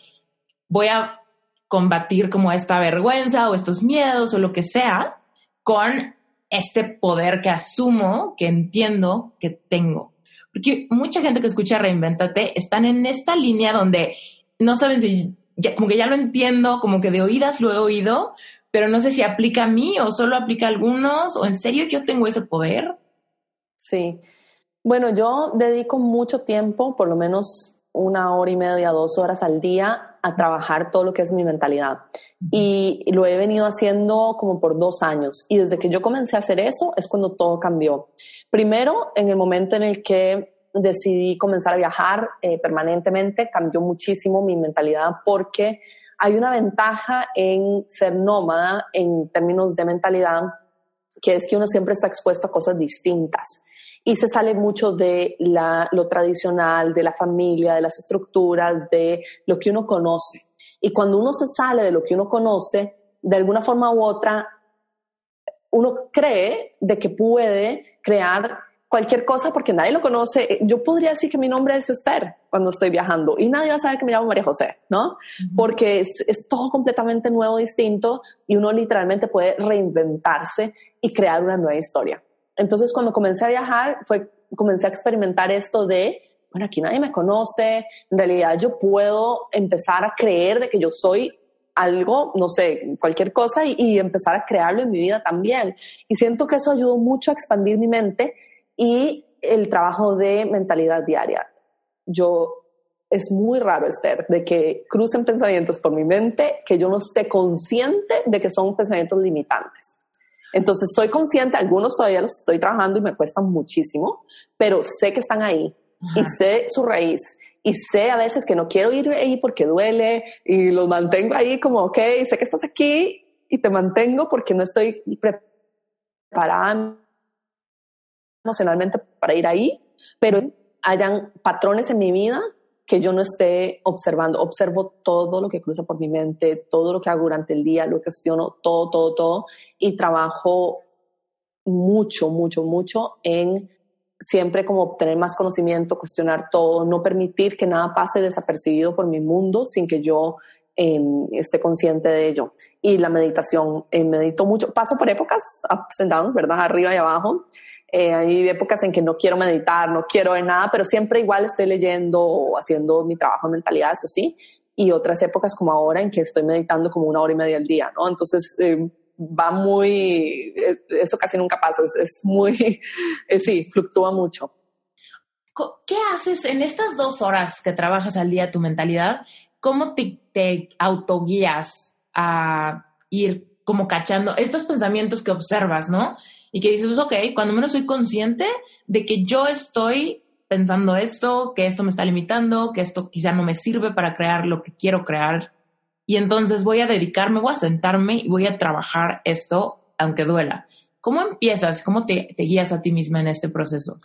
Speaker 2: voy a combatir como esta vergüenza o estos miedos o lo que sea con este poder que asumo, que entiendo que tengo? Porque mucha gente que escucha Reinventate están en esta línea donde no saben si, como que ya lo entiendo, como que de oídas lo he oído, pero no sé si aplica a mí o solo aplica a algunos, o en serio yo tengo ese poder.
Speaker 1: Sí. Bueno, yo dedico mucho tiempo, por lo menos una hora y media, dos horas al día, a trabajar todo lo que es mi mentalidad. Y lo he venido haciendo como por dos años. Y desde que yo comencé a hacer eso es cuando todo cambió. Primero, en el momento en el que decidí comenzar a viajar eh, permanentemente, cambió muchísimo mi mentalidad porque hay una ventaja en ser nómada en términos de mentalidad, que es que uno siempre está expuesto a cosas distintas y se sale mucho de lo tradicional, de la familia, de las estructuras, de lo que uno conoce. Y cuando uno se sale de lo que uno conoce, de alguna forma u otra, uno cree de que puede crear cualquier cosa porque nadie lo conoce. Yo podría decir que mi nombre es Esther cuando estoy viajando y nadie va a saber que me llamo María José, ¿no? Porque es, es, todo completamente nuevo, distinto y uno literalmente puede reinventarse y crear una nueva historia. Entonces, cuando comencé a viajar, fue, comencé a experimentar esto de, bueno, aquí nadie me conoce, en realidad yo puedo empezar a creer de que yo soy algo, no sé, cualquier cosa y, empezar a crearlo en mi vida también. Y siento que eso ayudó mucho a expandir mi mente y el trabajo de mentalidad diaria. Yo, es muy raro, Esther, de que crucen pensamientos por mi mente que yo no esté consciente de que son pensamientos limitantes. Entonces, soy consciente, algunos todavía los estoy trabajando y me cuestan muchísimo, pero sé que están ahí y sé su raíz y sé a veces que no quiero ir ahí porque duele y los mantengo ahí como, ok, sé que estás aquí y te mantengo porque no estoy preparada emocionalmente para ir ahí, pero hayan patrones en mi vida que yo no esté observando. Observo todo lo que cruza por mi mente, todo lo que hago durante el día, lo cuestiono, todo, todo, todo, y trabajo mucho, mucho, mucho en siempre como obtener más conocimiento, cuestionar todo, no permitir que nada pase desapercibido por mi mundo sin que yo em, esté consciente de ello. Y la meditación, eh, medito mucho, paso por épocas, ups and downs, ¿verdad? Arriba y abajo. Eh, hay épocas en que no quiero meditar, no quiero ver nada, pero siempre igual estoy leyendo o haciendo mi trabajo de mentalidad, eso sí. Y otras épocas como ahora en que estoy meditando como una hora y media al día, ¿no? Entonces, eh, va muy, eso casi nunca pasa, es, muy, eh, sí, fluctúa mucho.
Speaker 2: ¿Qué haces en estas dos horas que trabajas al día tu mentalidad? ¿Cómo te, te autoguías a ir como cachando estos pensamientos que observas, ¿no? Y que dices, ok, cuando menos soy consciente de que yo estoy pensando esto, que esto me está limitando, que esto quizá no me sirve para crear lo que quiero crear. y entonces voy a dedicarme, voy a sentarme y voy a trabajar esto aunque duela. ¿Cómo empiezas? ¿Cómo te, guías a ti misma en este proceso?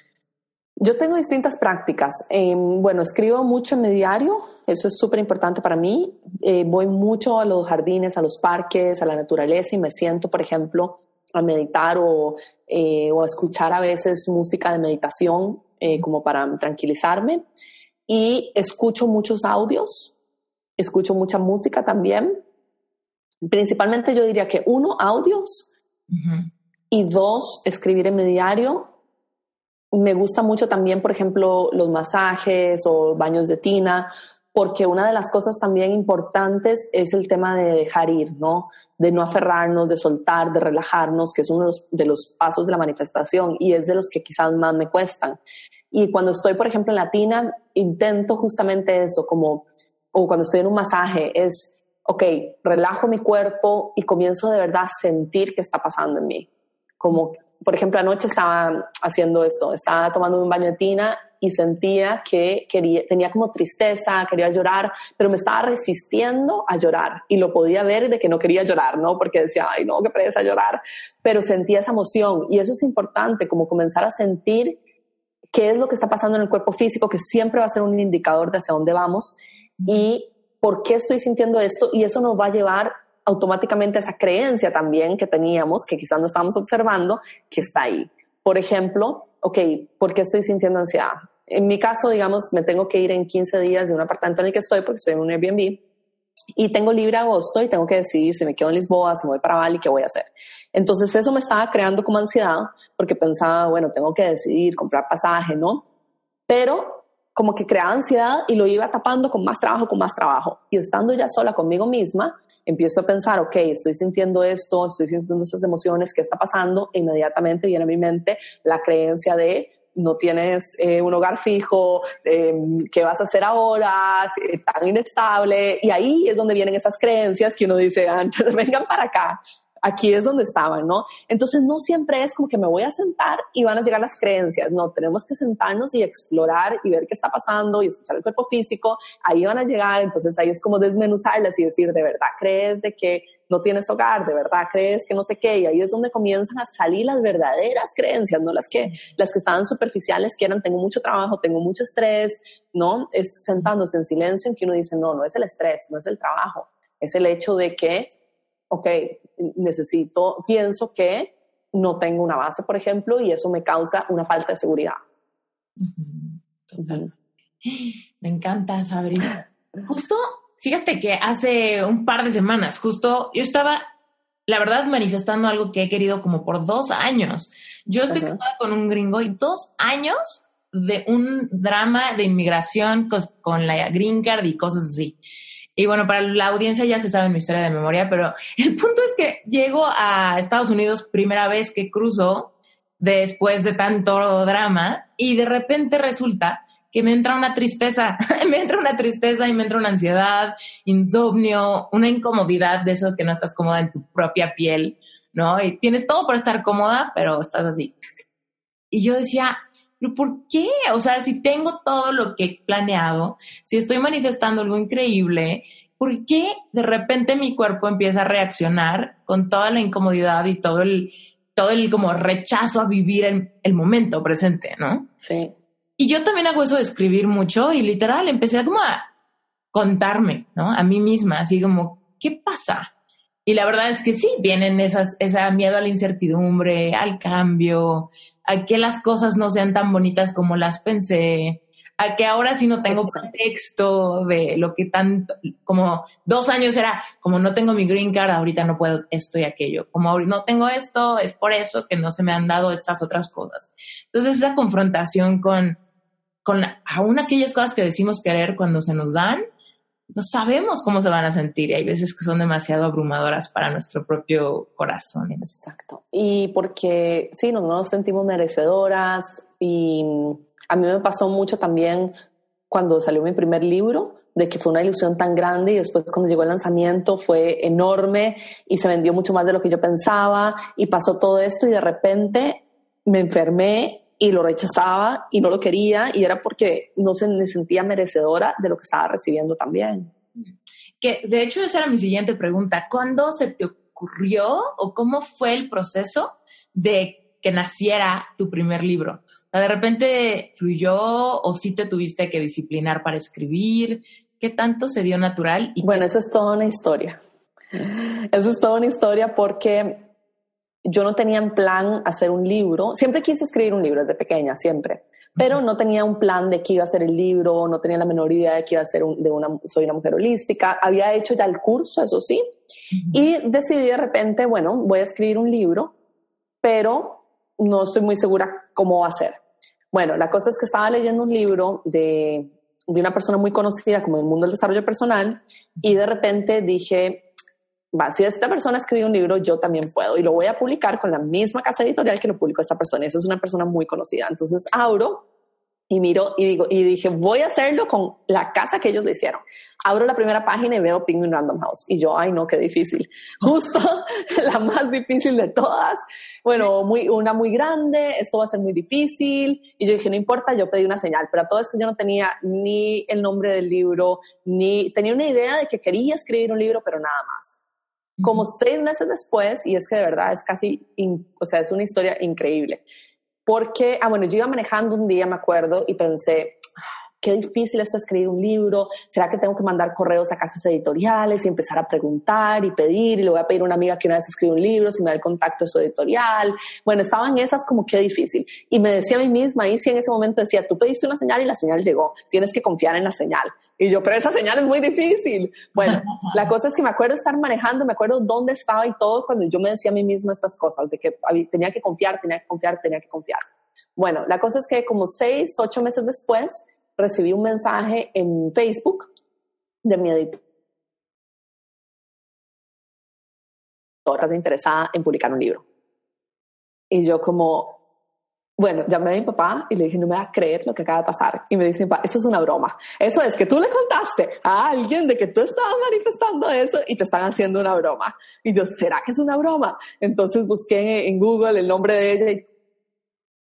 Speaker 1: Yo tengo distintas prácticas. Em, bueno, escribo mucho en mi diario, eso es súper importante para mí. Eh, voy mucho a los jardines, a los parques, a la naturaleza y me siento, por ejemplo, a meditar o, eh, o a escuchar a veces música de meditación eh, como para tranquilizarme. Y escucho muchos audios, escucho mucha música también. Principalmente yo diría que uno, audios y dos, escribir en mi diario. Me gusta mucho también, por ejemplo, los masajes o baños de tina, porque una de las cosas también importantes es el tema de dejar ir, ¿no? De no aferrarnos, de soltar, de relajarnos, que es uno de los, pasos de la manifestación y es de los que quizás más me cuestan. Y cuando estoy, por ejemplo, en la tina, intento justamente eso, como, o cuando estoy en un masaje, es, ok, relajo mi cuerpo y comienzo de verdad a sentir qué está pasando en mí como, por ejemplo, anoche estaba haciendo esto, estaba tomando un baño tina y sentía que quería, tenía como tristeza, quería llorar, pero me estaba resistiendo a llorar y lo podía ver de que no quería llorar, ¿no? Porque decía, ay, no, qué pereza llorar, pero sentía esa emoción y eso es importante, como comenzar a sentir qué es lo que está pasando en el cuerpo físico, que siempre va a ser un indicador de hacia dónde vamos y por qué estoy sintiendo esto y eso nos va a llevar automáticamente esa creencia también que teníamos, que quizás no estábamos observando, que está ahí. Por ejemplo, ok, ¿por qué estoy sintiendo ansiedad? En mi caso, digamos, me tengo que ir en 15 días de un apartamento en el que estoy porque estoy en un Airbnb y tengo libre agosto y tengo que decidir si me quedo en Lisboa, si me voy para Bali, qué voy a hacer. Entonces eso me estaba creando como ansiedad porque pensaba, bueno, tengo que decidir, comprar pasaje, ¿no? Pero como que creaba ansiedad y lo iba tapando con más trabajo, con más trabajo. Y estando ya sola conmigo misma, empiezo a pensar, ok, estoy sintiendo esto, estoy sintiendo estas emociones, ¿qué está pasando? E inmediatamente viene a mi mente la creencia de no tienes eh, un hogar fijo, em, ¿qué vas a hacer ahora? Tan inestable. Y ahí es donde vienen esas creencias que uno dice, antes vengan para acá, aquí es donde estaban, ¿no? Entonces no siempre es como que me voy a sentar y van a llegar las creencias, no, tenemos que sentarnos y explorar y ver qué está pasando y escuchar el cuerpo físico, ahí van a llegar, entonces ahí es como desmenuzarlas y decir, ¿de verdad crees de que no tienes hogar? ¿De verdad crees que no sé qué? Y ahí es donde comienzan a salir las verdaderas creencias, no las que, las que estaban superficiales, que eran, tengo mucho trabajo, tengo mucho estrés, ¿no? Es sentándose en silencio en que uno dice, no, no es el estrés, no es el trabajo, es el hecho de que ok, necesito, pienso que no tengo una base, por ejemplo, y eso me causa una falta de seguridad.
Speaker 2: Me encanta, Sabrina. Justo, fíjate que hace un par de semanas, justo yo estaba, la verdad, manifestando algo que he querido como por dos años. Yo estoy casada con un gringo y dos años de un drama de inmigración con, con la green card y cosas así. Y bueno, para la audiencia ya se sabe mi historia de memoria, pero el punto es que llego a Estados Unidos primera vez que cruzo después de tanto drama y de repente resulta que me entra una tristeza, me entra una tristeza y me entra una ansiedad, insomnio, una incomodidad de eso que no estás cómoda en tu propia piel, ¿no? Y tienes todo para estar cómoda, pero estás así. Y yo decía, pero ¿por qué? O sea, si tengo todo lo que he planeado, si estoy manifestando algo increíble, ¿por qué de repente mi cuerpo empieza a reaccionar con toda la incomodidad y todo el, todo el como rechazo a vivir en el momento presente, ¿no?
Speaker 1: Sí.
Speaker 2: Y yo también hago eso de escribir mucho y literal empecé a como a contarme, ¿no? A mí misma, así como, ¿qué pasa? Y la verdad es que sí, vienen esas, esa miedo a la incertidumbre, al cambio, a que las cosas no sean tan bonitas como las pensé, a que ahora sí no tengo contexto de lo que tanto, como dos años era, como no tengo mi green card, ahorita no puedo esto y aquello, como no tengo esto, es por eso que no se me han dado estas otras cosas. Entonces esa confrontación con, con aún aquellas cosas que decimos querer cuando se nos dan, no sabemos cómo se van a sentir y hay veces que son demasiado abrumadoras para nuestro propio corazón.
Speaker 1: Exacto. Y porque sí, no, nos sentimos merecedoras y a mí me pasó mucho también cuando salió mi primer libro de que fue una ilusión tan grande y después cuando llegó el lanzamiento fue enorme y se vendió mucho más de lo que yo pensaba y pasó todo esto y de repente me enfermé y lo rechazaba y no lo quería y era porque no se me sentía merecedora de lo que estaba recibiendo también.
Speaker 3: Que de hecho esa era mi siguiente pregunta. ¿Cuándo se te ocurrió o cómo fue el proceso de que naciera tu primer libro? O sea, de repente fluyó o sí te tuviste que disciplinar para escribir. ¿Qué tanto se dio natural?
Speaker 1: Y bueno, eso es toda una historia. Eso es toda una historia porque yo no tenía en plan hacer un libro. Siempre quise escribir un libro desde pequeña, siempre. Pero no tenía un plan de qué iba a ser el libro, no tenía la menor idea de qué iba a ser de una, soy una mujer holística. Había hecho ya el curso, eso sí. Y decidí de repente, bueno, voy a escribir un libro, pero no estoy muy segura cómo va a ser. Bueno, la cosa es que estaba leyendo un libro de, de una persona muy conocida como el mundo del desarrollo personal y de repente dije, va, si esta persona escribe un libro, yo también puedo y lo voy a publicar con la misma casa editorial que lo publicó esta persona. Esa es una persona muy conocida. Entonces abro y miro y digo, y dije, voy a hacerlo con la casa que ellos le hicieron. Abro la primera página y veo Penguin Random House. Y yo, ay no, qué difícil. Justo la más difícil de todas. Bueno, muy, una muy grande, esto va a ser muy difícil. Y yo dije, no importa, yo pedí una señal. Pero a todo esto yo no tenía ni el nombre del libro, ni tenía una idea de que quería escribir un libro, pero nada más. Como seis meses después, y es que de verdad es casi, o sea, es una historia increíble. Porque, ah, bueno, yo iba manejando un día, me acuerdo, y pensé, qué difícil esto escribir un libro, ¿será que tengo que mandar correos a casas editoriales y empezar a preguntar y pedir? Y le voy a pedir a una amiga que una vez escribe un libro, si me da el contacto de su editorial. Bueno, estaban esas como qué difícil. Y me decía a mí misma, y sí en ese momento decía, tú pediste una señal y la señal llegó, tienes que confiar en la señal. Y yo, pero esa señal es muy difícil. Bueno, la cosa es que me acuerdo estar manejando, me acuerdo dónde estaba y todo cuando yo me decía a mí misma estas cosas, de que tenía que confiar, tenía que confiar, tenía que confiar. Bueno, la cosa es que como seis, ocho meses después, recibí un mensaje en Facebook de mi editora interesada en publicar un libro. Y yo como, bueno, llamé a mi papá y le dije, no me va a creer lo que acaba de pasar. Y me dice, papá, eso es una broma. Eso es que tú le contaste a alguien de que tú estabas manifestando eso y te están haciendo una broma. Y yo, ¿será que es una broma? Entonces busqué en Google el nombre de ella y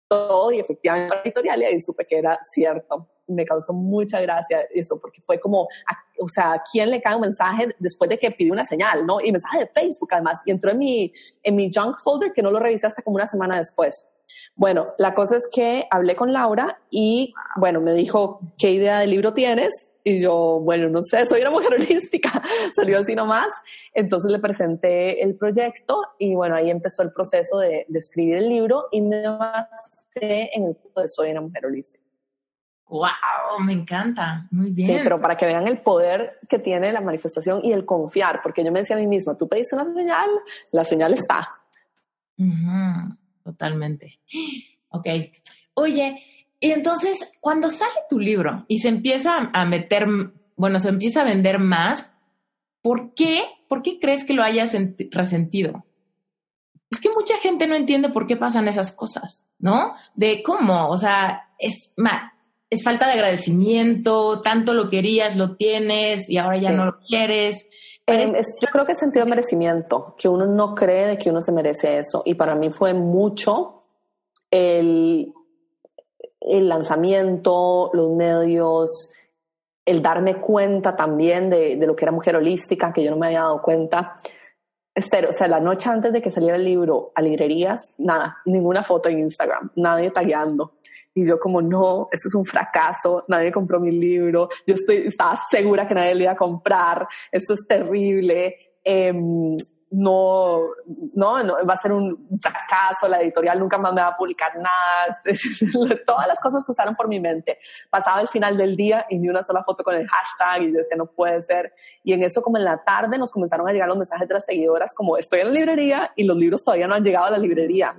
Speaker 1: todo, y efectivamente editorial, y ahí supe que era cierto me causó mucha gracia eso, porque fue como, o sea, ¿a quién le cae un mensaje después de que pidió una señal, no? Y mensaje de Facebook además, y entró en mi, en mi junk folder que no lo revisé hasta como una semana después. Bueno, la cosa es que hablé con Laura y, bueno, me dijo, ¿qué idea de libro tienes? Y yo, bueno, no sé, soy una mujer holística, salió así nomás. Entonces le presenté el proyecto y bueno, ahí empezó el proceso de, de escribir el libro y me basé en el punto de soy una mujer holística.
Speaker 3: ¡Wow! Me encanta. Muy bien.
Speaker 1: Sí, pero para que vean el poder que tiene la manifestación y el confiar, porque yo me decía a mí misma, tú pediste una señal, la señal está.
Speaker 3: Totalmente. Ok. Oye, y entonces, cuando sale tu libro y se empieza a meter, bueno, se empieza a vender más, ¿por qué? ¿Por qué crees que lo hayas resentido? Es que mucha gente no entiende por qué pasan esas cosas, ¿no? De cómo, o sea, es es falta de agradecimiento, tanto lo querías, lo tienes y ahora ya no lo quieres.
Speaker 1: Em, yo creo que es sentido de merecimiento, que uno no cree de que uno se merece eso. Y para mí fue mucho el, el lanzamiento, los medios, el darme cuenta también de, de, lo que era mujer holística, que yo no me había dado cuenta. Esther, o sea, la noche antes de que saliera el libro a librerías, nada, ninguna foto en Instagram, nadie tagueando. Y yo como, no, esto es un fracaso, nadie compró mi libro, yo estoy, estaba segura que nadie lo iba a comprar, esto es terrible. Em, no, no, no, va a ser un fracaso, la editorial nunca más me va a publicar nada, todas las cosas pasaron por mi mente. Pasaba el final del día y ni una sola foto con el hashtag y yo decía, no puede ser. Y en eso, como en la tarde, nos comenzaron a llegar los mensajes de las seguidoras, como estoy en la librería y los libros todavía no han llegado a la librería.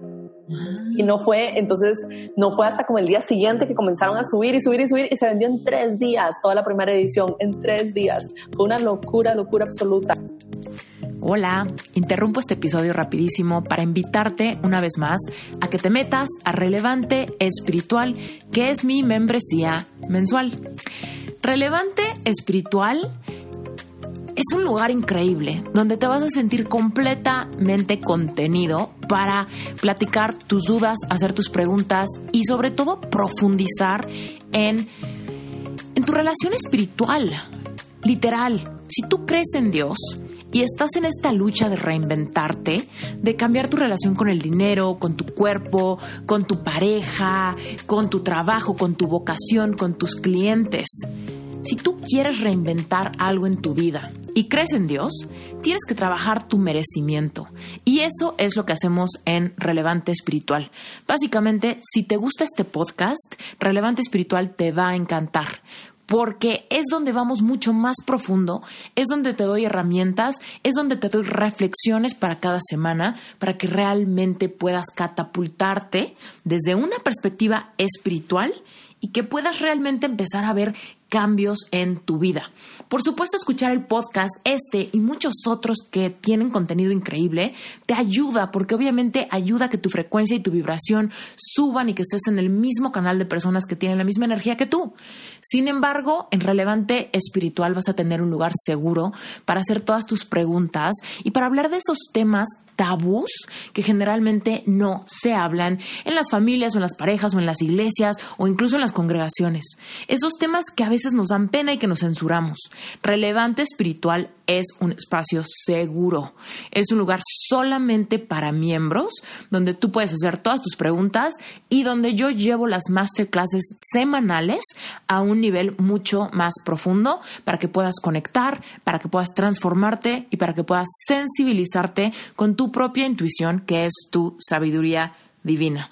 Speaker 1: Y no fue, entonces, no fue hasta como el día siguiente que comenzaron a subir y subir y subir y se vendió en tres días, toda la primera edición, en tres días. Fue una locura, locura absoluta.
Speaker 2: Hola, interrumpo este episodio rapidísimo para invitarte una vez más a que te metas a Relevante Espiritual, que es mi membresía mensual. Relevante Espiritual es un lugar increíble donde te vas a sentir completamente contenido para platicar tus dudas, hacer tus preguntas y sobre todo profundizar en, en tu relación espiritual Literal, si tú crees en Dios y estás en esta lucha de reinventarte, de cambiar tu relación con el dinero, con tu cuerpo, con tu pareja, con tu trabajo, con tu vocación, con tus clientes, si tú quieres reinventar algo en tu vida y crees en Dios, tienes que trabajar tu merecimiento. Y eso es lo que hacemos en Relevante Espiritual. Básicamente, si te gusta este podcast, Relevante Espiritual te va a encantar porque es donde vamos mucho más profundo, es donde te doy herramientas, es donde te doy reflexiones para cada semana, para que realmente puedas catapultarte desde una perspectiva espiritual y que puedas realmente empezar a ver cambios en tu vida. Por supuesto, escuchar el podcast, este y muchos otros que tienen contenido increíble, te ayuda porque obviamente ayuda a que tu frecuencia y tu vibración suban y que estés en el mismo canal de personas que tienen la misma energía que tú. Sin embargo, en Relevante Espiritual vas a tener un lugar seguro para hacer todas tus preguntas y para hablar de esos temas tabús que generalmente no se hablan en las familias o en las parejas o en las iglesias o incluso en las congregaciones. Esos temas que a veces nos dan pena y que nos censuramos. Relevante espiritual es un espacio seguro. Es un lugar solamente para miembros donde tú puedes hacer todas tus preguntas y donde yo llevo las masterclasses semanales a un nivel mucho más profundo para que puedas conectar, para que puedas transformarte y para que puedas sensibilizarte con tu propia intuición que es tu sabiduría divina.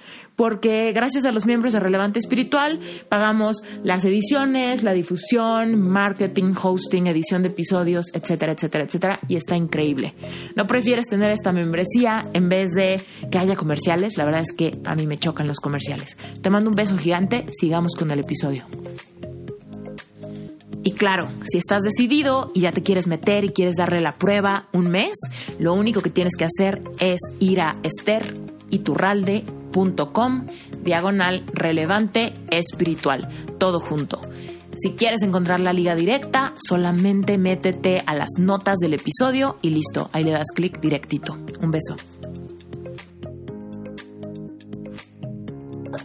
Speaker 2: porque gracias a los miembros de Relevante Espiritual pagamos las ediciones, la difusión, marketing, hosting, edición de episodios, etcétera, etcétera, etcétera, y está increíble. ¿No prefieres tener esta membresía en vez de que haya comerciales? La verdad es que a mí me chocan los comerciales. Te mando un beso gigante, sigamos con el episodio. Y claro, si estás decidido y ya te quieres meter y quieres darle la prueba un mes, lo único que tienes que hacer es ir a Esther com diagonal relevante espiritual, todo junto. Si quieres encontrar la liga directa, solamente métete a las notas del episodio y listo, ahí le das clic directito. Un beso.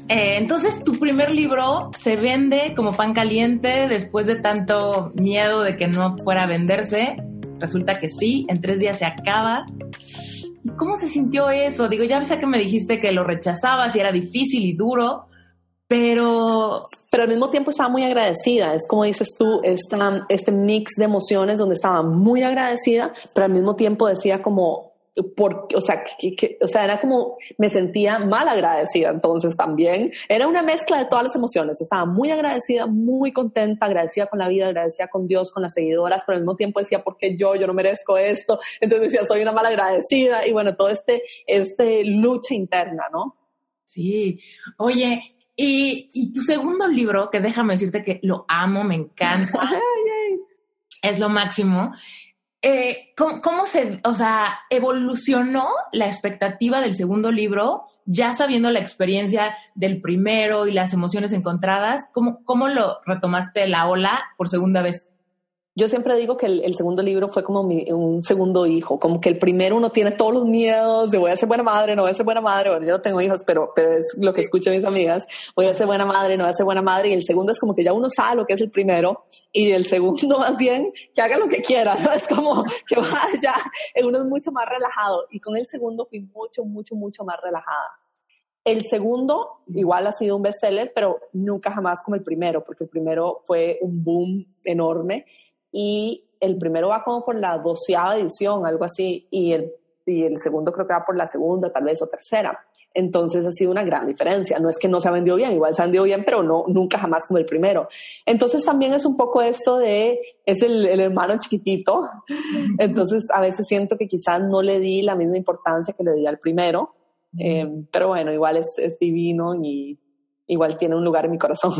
Speaker 3: Eh, entonces, tu primer libro se vende como pan caliente después de tanto miedo de que no fuera a venderse. Resulta que sí, en tres días se acaba. ¿Cómo se sintió eso? Digo, ya sé que me dijiste que lo rechazabas y era difícil y duro, pero...
Speaker 1: Pero al mismo tiempo estaba muy agradecida. Es como dices tú, esta, este mix de emociones donde estaba muy agradecida, pero al mismo tiempo decía como, o, sea, que, o sea, era como, me sentía mal agradecida entonces también. Era una mezcla de todas las emociones. Estaba muy agradecida, muy contenta, agradecida con la vida, agradecida con Dios, con las seguidoras, pero al mismo tiempo decía, ¿por qué yo? Yo no merezco esto. Entonces decía, soy una mal agradecida y bueno, todo este, este lucha interna, ¿no?
Speaker 3: Sí. Oye, y, y tu segundo libro, que déjame decirte que lo amo, me encanta. es lo máximo. Eh, ¿cómo, se, o sea, evolucionó la expectativa del segundo libro, ya sabiendo la experiencia del primero y las emociones encontradas? ¿Cómo, cómo lo retomaste la ola por segunda vez?
Speaker 1: Yo siempre digo que el, segundo libro fue como un segundo hijo, como que el primero uno tiene todos los miedos de voy a ser buena madre, no voy a ser buena madre, bueno, yo no tengo hijos, pero, pero es lo que escucho de mis amigas, voy a ser buena madre, no voy a ser buena madre, y el segundo es como que ya uno sabe lo que es el primero, y el segundo más bien que haga lo que quiera, ¿no? Es como que vaya, uno es mucho más relajado, y con el segundo fui mucho, mucho, mucho más relajada. El segundo igual ha sido un bestseller, pero nunca jamás como el primero, porque el primero fue un boom enorme y el primero va como por la doceava edición, algo así, y el, y el segundo creo que va por la segunda, tal vez, o tercera. Entonces ha sido una gran diferencia. No es que no se ha vendido bien, igual se ha vendido bien, pero no, nunca jamás como el primero. Entonces también es un poco esto de, es el, el hermano chiquitito. Entonces a veces siento que quizás no le di la misma importancia que le di al primero. Eh, pero bueno, igual es, es divino y igual tiene un lugar en mi corazón.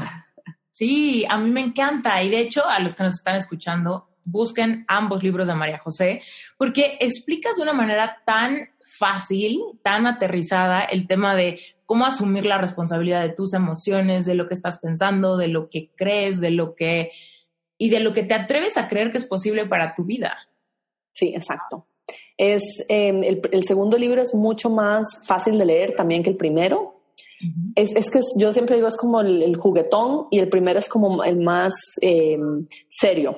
Speaker 2: Sí, a mí me encanta. Y de hecho, a los que nos están escuchando, busquen ambos libros de María José, porque explicas de una manera tan fácil, tan aterrizada el tema de cómo asumir la responsabilidad de tus emociones, de lo que estás pensando, de lo que crees, de lo que y de lo que te atreves a creer que es posible para tu vida.
Speaker 1: Sí, exacto. Es em, el, el, segundo libro es mucho más fácil de leer también que el primero es, es, que yo siempre digo es como el, juguetón y el primero es como el más eh, serio.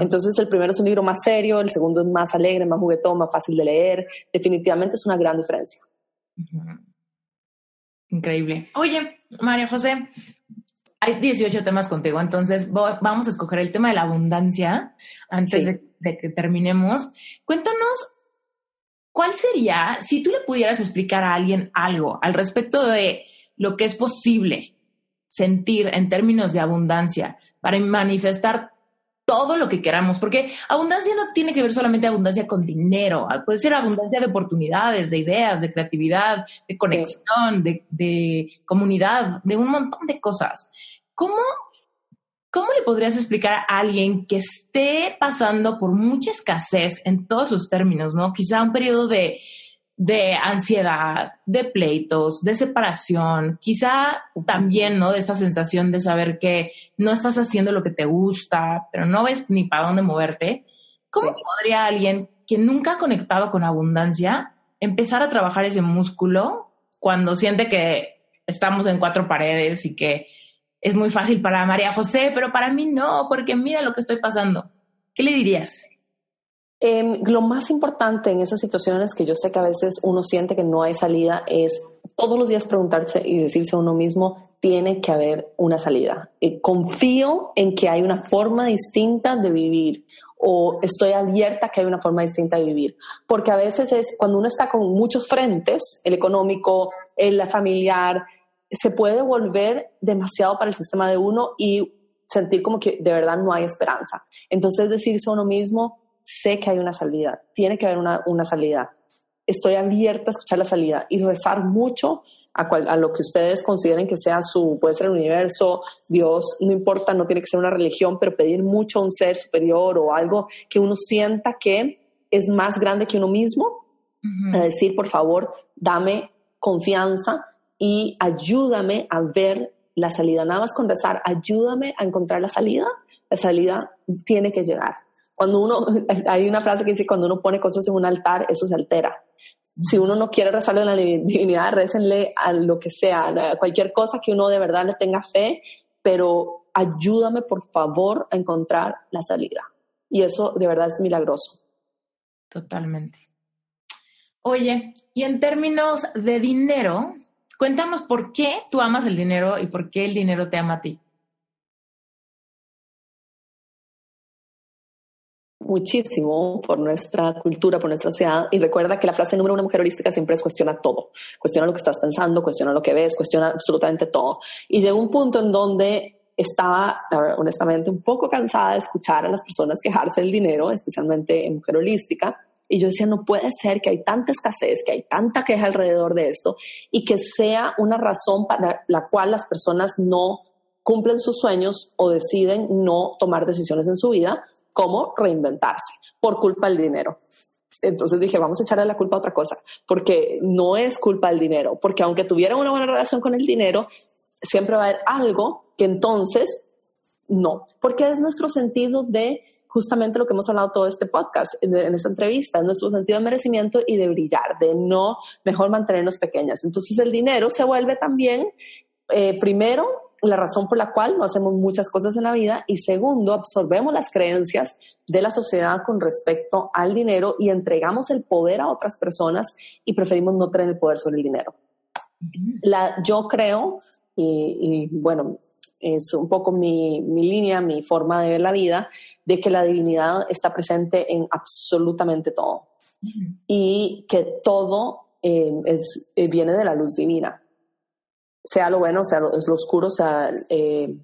Speaker 1: Entonces el primero es un libro más serio, el segundo es más alegre, más juguetón, más fácil de leer. Definitivamente es una gran diferencia.
Speaker 2: Increíble. Oye, María José, hay 18 temas contigo, entonces vamos a escoger el tema de la abundancia antes de, de que terminemos. Cuéntanos ¿cuál sería, si tú le pudieras explicar a alguien algo al respecto de lo que es posible sentir en términos de abundancia para manifestar todo lo que queramos? Porque abundancia no tiene que ver solamente abundancia con dinero, puede ser abundancia de oportunidades, de ideas, de creatividad, de conexión, de, de comunidad, de un montón de cosas. ¿Cómo ¿Cómo le podrías explicar a alguien que esté pasando por mucha escasez en todos los términos, ¿no? Quizá un periodo de, de ansiedad, de pleitos, de separación, quizá también, ¿no? De esta sensación de saber que no estás haciendo lo que te gusta, pero no ves ni para dónde moverte. ¿Cómo podría alguien que nunca ha conectado con abundancia empezar a trabajar ese músculo cuando siente que estamos en cuatro paredes y que es muy fácil para María José, pero para mí no, porque mira lo que estoy pasando. ¿Qué le dirías?
Speaker 1: Em, lo más importante en esas situaciones que yo sé que a veces uno siente que no hay salida es todos los días preguntarse y decirse a uno mismo, tiene que haber una salida. Eh, confío en que hay una forma distinta de vivir o estoy abierta a que hay una forma distinta de vivir. Porque a veces es cuando uno está con muchos frentes, el económico, el familiar, se puede volver demasiado para el sistema de uno y sentir como que de verdad no hay esperanza. Entonces decirse a uno mismo, sé que hay una salida, tiene que haber una, una salida, estoy abierta a escuchar la salida y rezar mucho a, a, lo que ustedes consideren que sea su, puede ser el universo, Dios, no importa, no tiene que ser una religión, pero pedir mucho a un ser superior o algo que uno sienta que es más grande que uno mismo, a decir, por favor, dame confianza y ayúdame a ver la salida. Nada más con rezar, ayúdame a encontrar la salida. La salida tiene que llegar. Cuando uno, hay una frase que dice, cuando uno pone cosas en un altar, eso se altera. Si uno no quiere rezarle a la divinidad, récenle a lo que sea, a cualquier cosa que uno de verdad le tenga fe, pero ayúdame por favor a encontrar la salida. Y eso de verdad es milagroso.
Speaker 2: Totalmente. Oye, y en términos de dinero, Cuéntanos por qué tú amas el dinero y por qué el dinero te ama a ti.
Speaker 1: muchísimo por nuestra cultura, por nuestra sociedad. Y recuerda que la frase número una mujer holística siempre es cuestiona todo. Cuestiona lo que estás pensando, cuestiona lo que ves, cuestiona absolutamente todo. Y llegó un punto en donde estaba, honestamente, un poco cansada de escuchar a las personas quejarse del dinero, especialmente en mujer holística. Y yo decía, no puede ser que hay tanta escasez, que hay tanta queja alrededor de esto y que sea una razón para la cual las personas no cumplen sus sueños o deciden no tomar decisiones en su vida, como reinventarse por culpa del dinero. Entonces dije, vamos a echarle la culpa a otra cosa, porque no es culpa del dinero, porque aunque tuvieran una buena relación con el dinero, siempre va a haber algo que entonces no, porque es nuestro sentido de justamente lo que hemos hablado todo este podcast, en, esta entrevista, es nuestro sentido de merecimiento y de brillar, de no mejor mantenernos pequeñas. Entonces el dinero se vuelve también, eh, primero, la razón por la cual no hacemos muchas cosas en la vida y segundo, absorbemos las creencias de la sociedad con respecto al dinero y entregamos el poder a otras personas y preferimos no tener el poder sobre el dinero. La, yo creo, y, bueno, es un poco mi, mi, línea, mi forma de ver la vida, de que la divinidad está presente en absolutamente todo. Y que todo eh, es, eh, viene de la luz divina. Sea lo bueno, sea lo, lo oscuro, sea eh,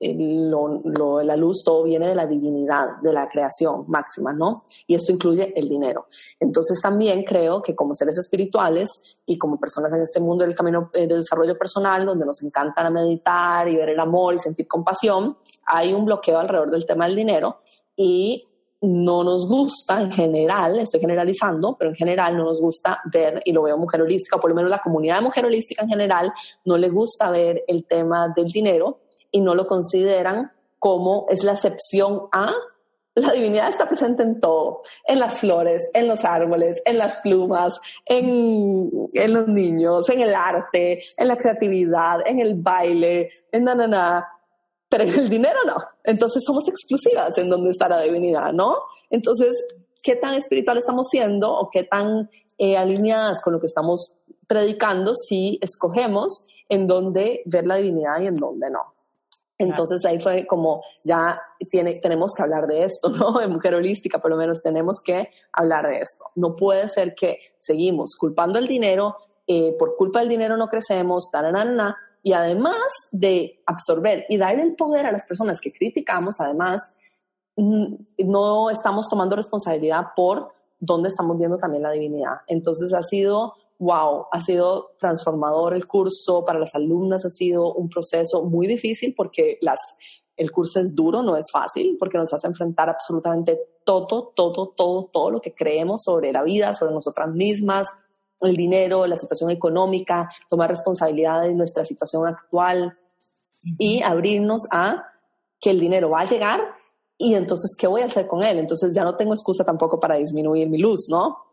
Speaker 1: lo, la luz, todo viene de la divinidad, de la creación máxima, ¿no? Y esto incluye el dinero. Entonces también creo que como seres espirituales y como personas en este mundo del camino eh, de desarrollo personal, donde nos encanta meditar y ver el amor y sentir compasión, hay un bloqueo alrededor del tema del dinero y no nos gusta en general, estoy generalizando, pero en general no nos gusta ver, y lo veo mujer holística, o por lo menos la comunidad de mujer holística en general, no le gusta ver el tema del dinero y no lo consideran como es la excepción a la divinidad está presente en todo, en las flores, en los árboles, en las plumas, en, en los niños, en el arte, en la creatividad, en el baile, en na, na, na pero el dinero no. Entonces somos exclusivas en donde está la divinidad, ¿no? Entonces, ¿qué tan espiritual estamos siendo o qué tan eh, alineadas con lo que estamos predicando si escogemos en dónde ver la divinidad y en dónde no? Entonces ahí fue como ya tiene, tenemos que hablar de esto, ¿no? En mujer holística por lo menos tenemos que hablar de esto. No puede ser que seguimos culpando el dinero, eh, por culpa del dinero no crecemos, taranana, y además de absorber y darle el poder a las personas que criticamos, además, mm, no estamos tomando responsabilidad por dónde estamos viendo también la divinidad. Entonces ha sido, wow, ha sido transformador el curso, para las alumnas ha sido un proceso muy difícil porque las, el curso es duro, no es fácil, porque nos hace enfrentar absolutamente todo, todo, todo, todo lo que creemos sobre la vida, sobre nosotras mismas, el dinero, la situación económica, tomar responsabilidad de nuestra situación actual y abrirnos a que el dinero va a llegar y entonces, ¿qué voy a hacer con él? Entonces ya no tengo excusa tampoco para disminuir mi luz, ¿no?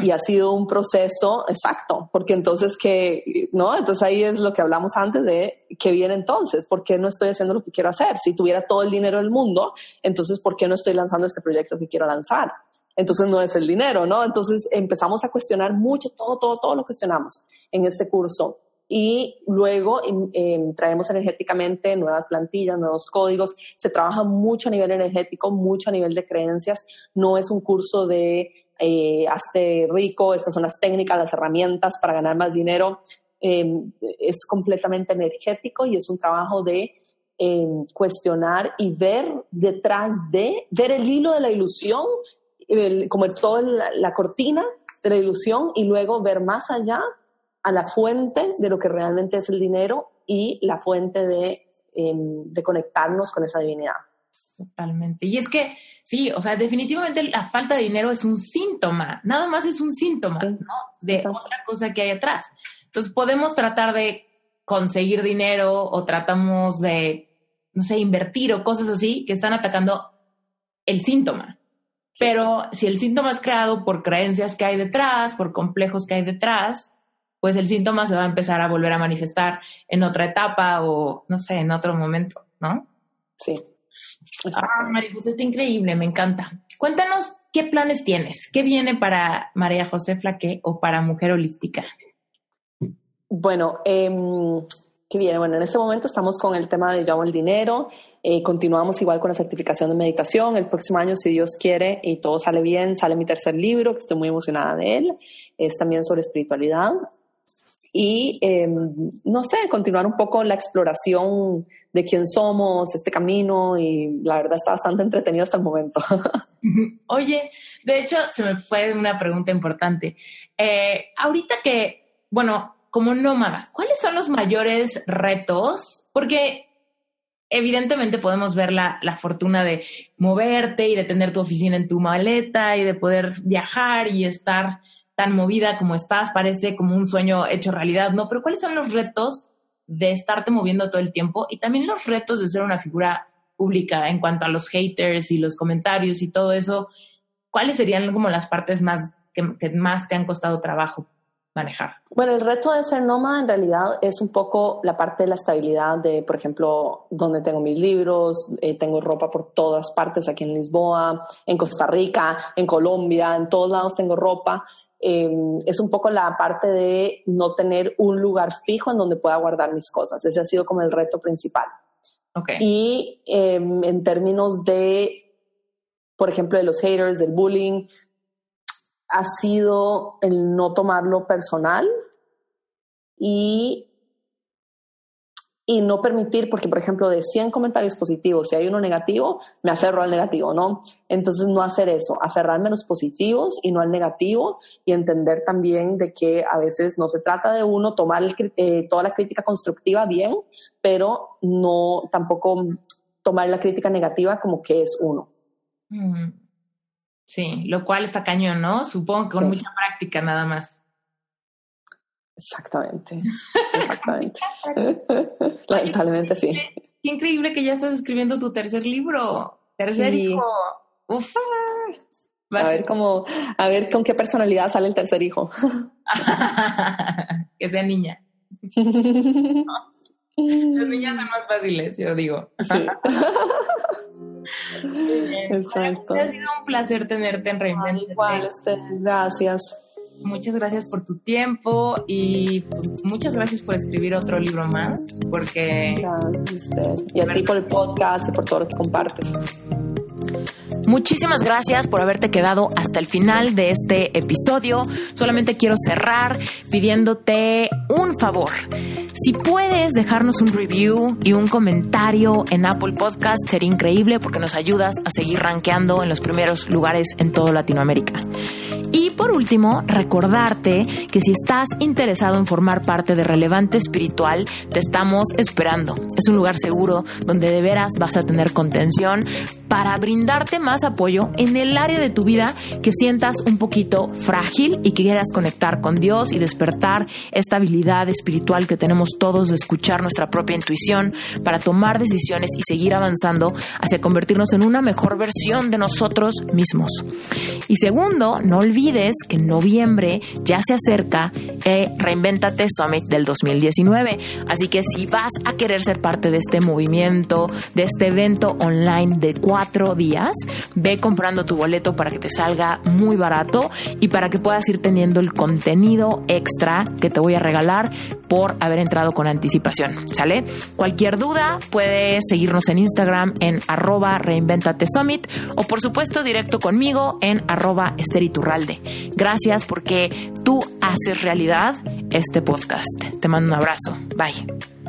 Speaker 1: Y ha sido un proceso exacto, porque entonces que, ¿no? Entonces ahí es lo que hablamos antes de qué viene entonces, ¿por qué no estoy haciendo lo que quiero hacer? Si tuviera todo el dinero del mundo, entonces ¿por qué no estoy lanzando este proyecto que quiero lanzar? entonces no es el dinero, ¿no? Entonces empezamos a cuestionar mucho, todo, todo, todo lo cuestionamos en este curso. Y luego em, em, traemos energéticamente nuevas plantillas, nuevos códigos. Se trabaja mucho a nivel energético, mucho a nivel de creencias. No es un curso de eh, hazte rico, estas son las técnicas, las herramientas para ganar más dinero. Em, es completamente energético y es un trabajo de cuestionar y ver detrás de, ver el hilo de la ilusión como toda la, cortina de la ilusión y luego ver más allá a la fuente de lo que realmente es el dinero y la fuente de, em, de conectarnos con esa divinidad.
Speaker 2: Totalmente. Y es que, sí, o sea, definitivamente la falta de dinero es un síntoma, nada más es un síntoma, ¿no? De otra cosa que hay atrás. Entonces podemos tratar de conseguir dinero o tratamos de, no sé, invertir o cosas así que están atacando el síntoma. Pero si el síntoma es creado por creencias que hay detrás, por complejos que hay detrás, pues el síntoma se va a empezar a volver a manifestar en otra etapa o, no sé, en otro momento, ¿no?
Speaker 1: Sí.
Speaker 2: Ah, María José, está increíble, me encanta. Cuéntanos qué planes tienes, qué viene para María José Flaque o para Mujer Holística.
Speaker 1: Bueno, eh, Qué bien, bueno, en este momento estamos con el tema de Yo el dinero, eh, continuamos igual con la certificación de meditación, el próximo año, si Dios quiere y todo sale bien, sale mi tercer libro, que estoy muy emocionada de él, es también sobre espiritualidad y, em, no sé, continuar un poco la exploración de quién somos, este camino y la verdad está bastante entretenido hasta el momento.
Speaker 2: Oye, de hecho, se me fue una pregunta importante. Eh, ahorita que, bueno, como nómada, ¿cuáles son los mayores retos? Porque evidentemente podemos ver la, la, fortuna de moverte y de tener tu oficina en tu maleta y de poder viajar y estar tan movida como estás, parece como un sueño hecho realidad, ¿no? Pero ¿cuáles son los retos de estarte moviendo todo el tiempo y también los retos de ser una figura
Speaker 3: pública en cuanto a los haters y los comentarios y todo eso, ¿cuáles serían como las partes más que, más te han costado trabajo manejar?
Speaker 1: Bueno, el reto de ser nómada en realidad es un poco la parte de la estabilidad de, por ejemplo, donde tengo mis libros, eh, tengo ropa por todas partes, aquí en Lisboa, en Costa Rica, en Colombia, en todos lados tengo ropa. Em, es un poco la parte de no tener un lugar fijo en donde pueda guardar mis cosas. Ese ha sido como el reto principal.
Speaker 3: Okay.
Speaker 1: Y em, en términos de, por ejemplo, de los haters, del bullying, ha sido el no tomarlo personal y, y no permitir, porque por ejemplo de 100 comentarios positivos, si hay uno negativo, me aferro al negativo, ¿no? Entonces no hacer eso, aferrarme a los positivos y no al negativo y entender también de que a veces no se trata de uno tomar eh, toda la crítica constructiva bien, pero no tampoco tomar la crítica negativa como que es uno.
Speaker 3: Sí, lo cual está cañón, ¿no? Supongo que con mucha práctica nada más.
Speaker 1: Exactamente, exactamente. Lamentablemente sí.
Speaker 3: Qué increíble que ya estás escribiendo tu tercer libro. Tercer hijo. Uf.
Speaker 1: A ver cómo, a ver con qué personalidad sale el tercer hijo.
Speaker 3: que sea niña. Las niñas son más fáciles, yo digo.
Speaker 1: Exacto.
Speaker 3: ha sido un placer tenerte en Reinvent.
Speaker 1: Igual, este, gracias.
Speaker 3: Muchas gracias por tu tiempo y pues, muchas gracias por escribir otro libro más, porque...
Speaker 1: Gracias Y a ti por el podcast y por todo lo que compartes.
Speaker 2: Muchísimas gracias por haberte quedado hasta el final de este episodio. Solamente quiero cerrar pidiéndote un favor. Si puedes dejarnos un review y un comentario en Apple Podcast, sería increíble porque nos ayudas a seguir rankeando en los primeros lugares en toda Latinoamérica. Y por último, recordarte que si estás interesado en formar parte de Relevante Espiritual, te estamos esperando. Es un lugar seguro donde de veras vas a tener contención para brindarte más apoyo en el área de tu vida que sientas un poquito frágil y que quieras conectar con Dios y despertar esta habilidad espiritual que tenemos todos de escuchar nuestra propia intuición para tomar decisiones y seguir avanzando hacia convertirnos en una mejor versión de nosotros mismos. Y segundo, no olvides que en noviembre ya se acerca eh, Reinventate Summit del 2019. Así que si vas a querer ser parte de este movimiento, de este evento online de cuatro días, ve comprando tu boleto para que te salga muy barato y para que puedas ir teniendo el contenido extra que te voy a regalar por haber con anticipación. ¿Sale? Cualquier duda puedes seguirnos en Instagram en arroba reinventate summit o por supuesto directo conmigo en arroba esteriturralde. Gracias porque tú haces realidad este podcast. Te mando un abrazo. Bye.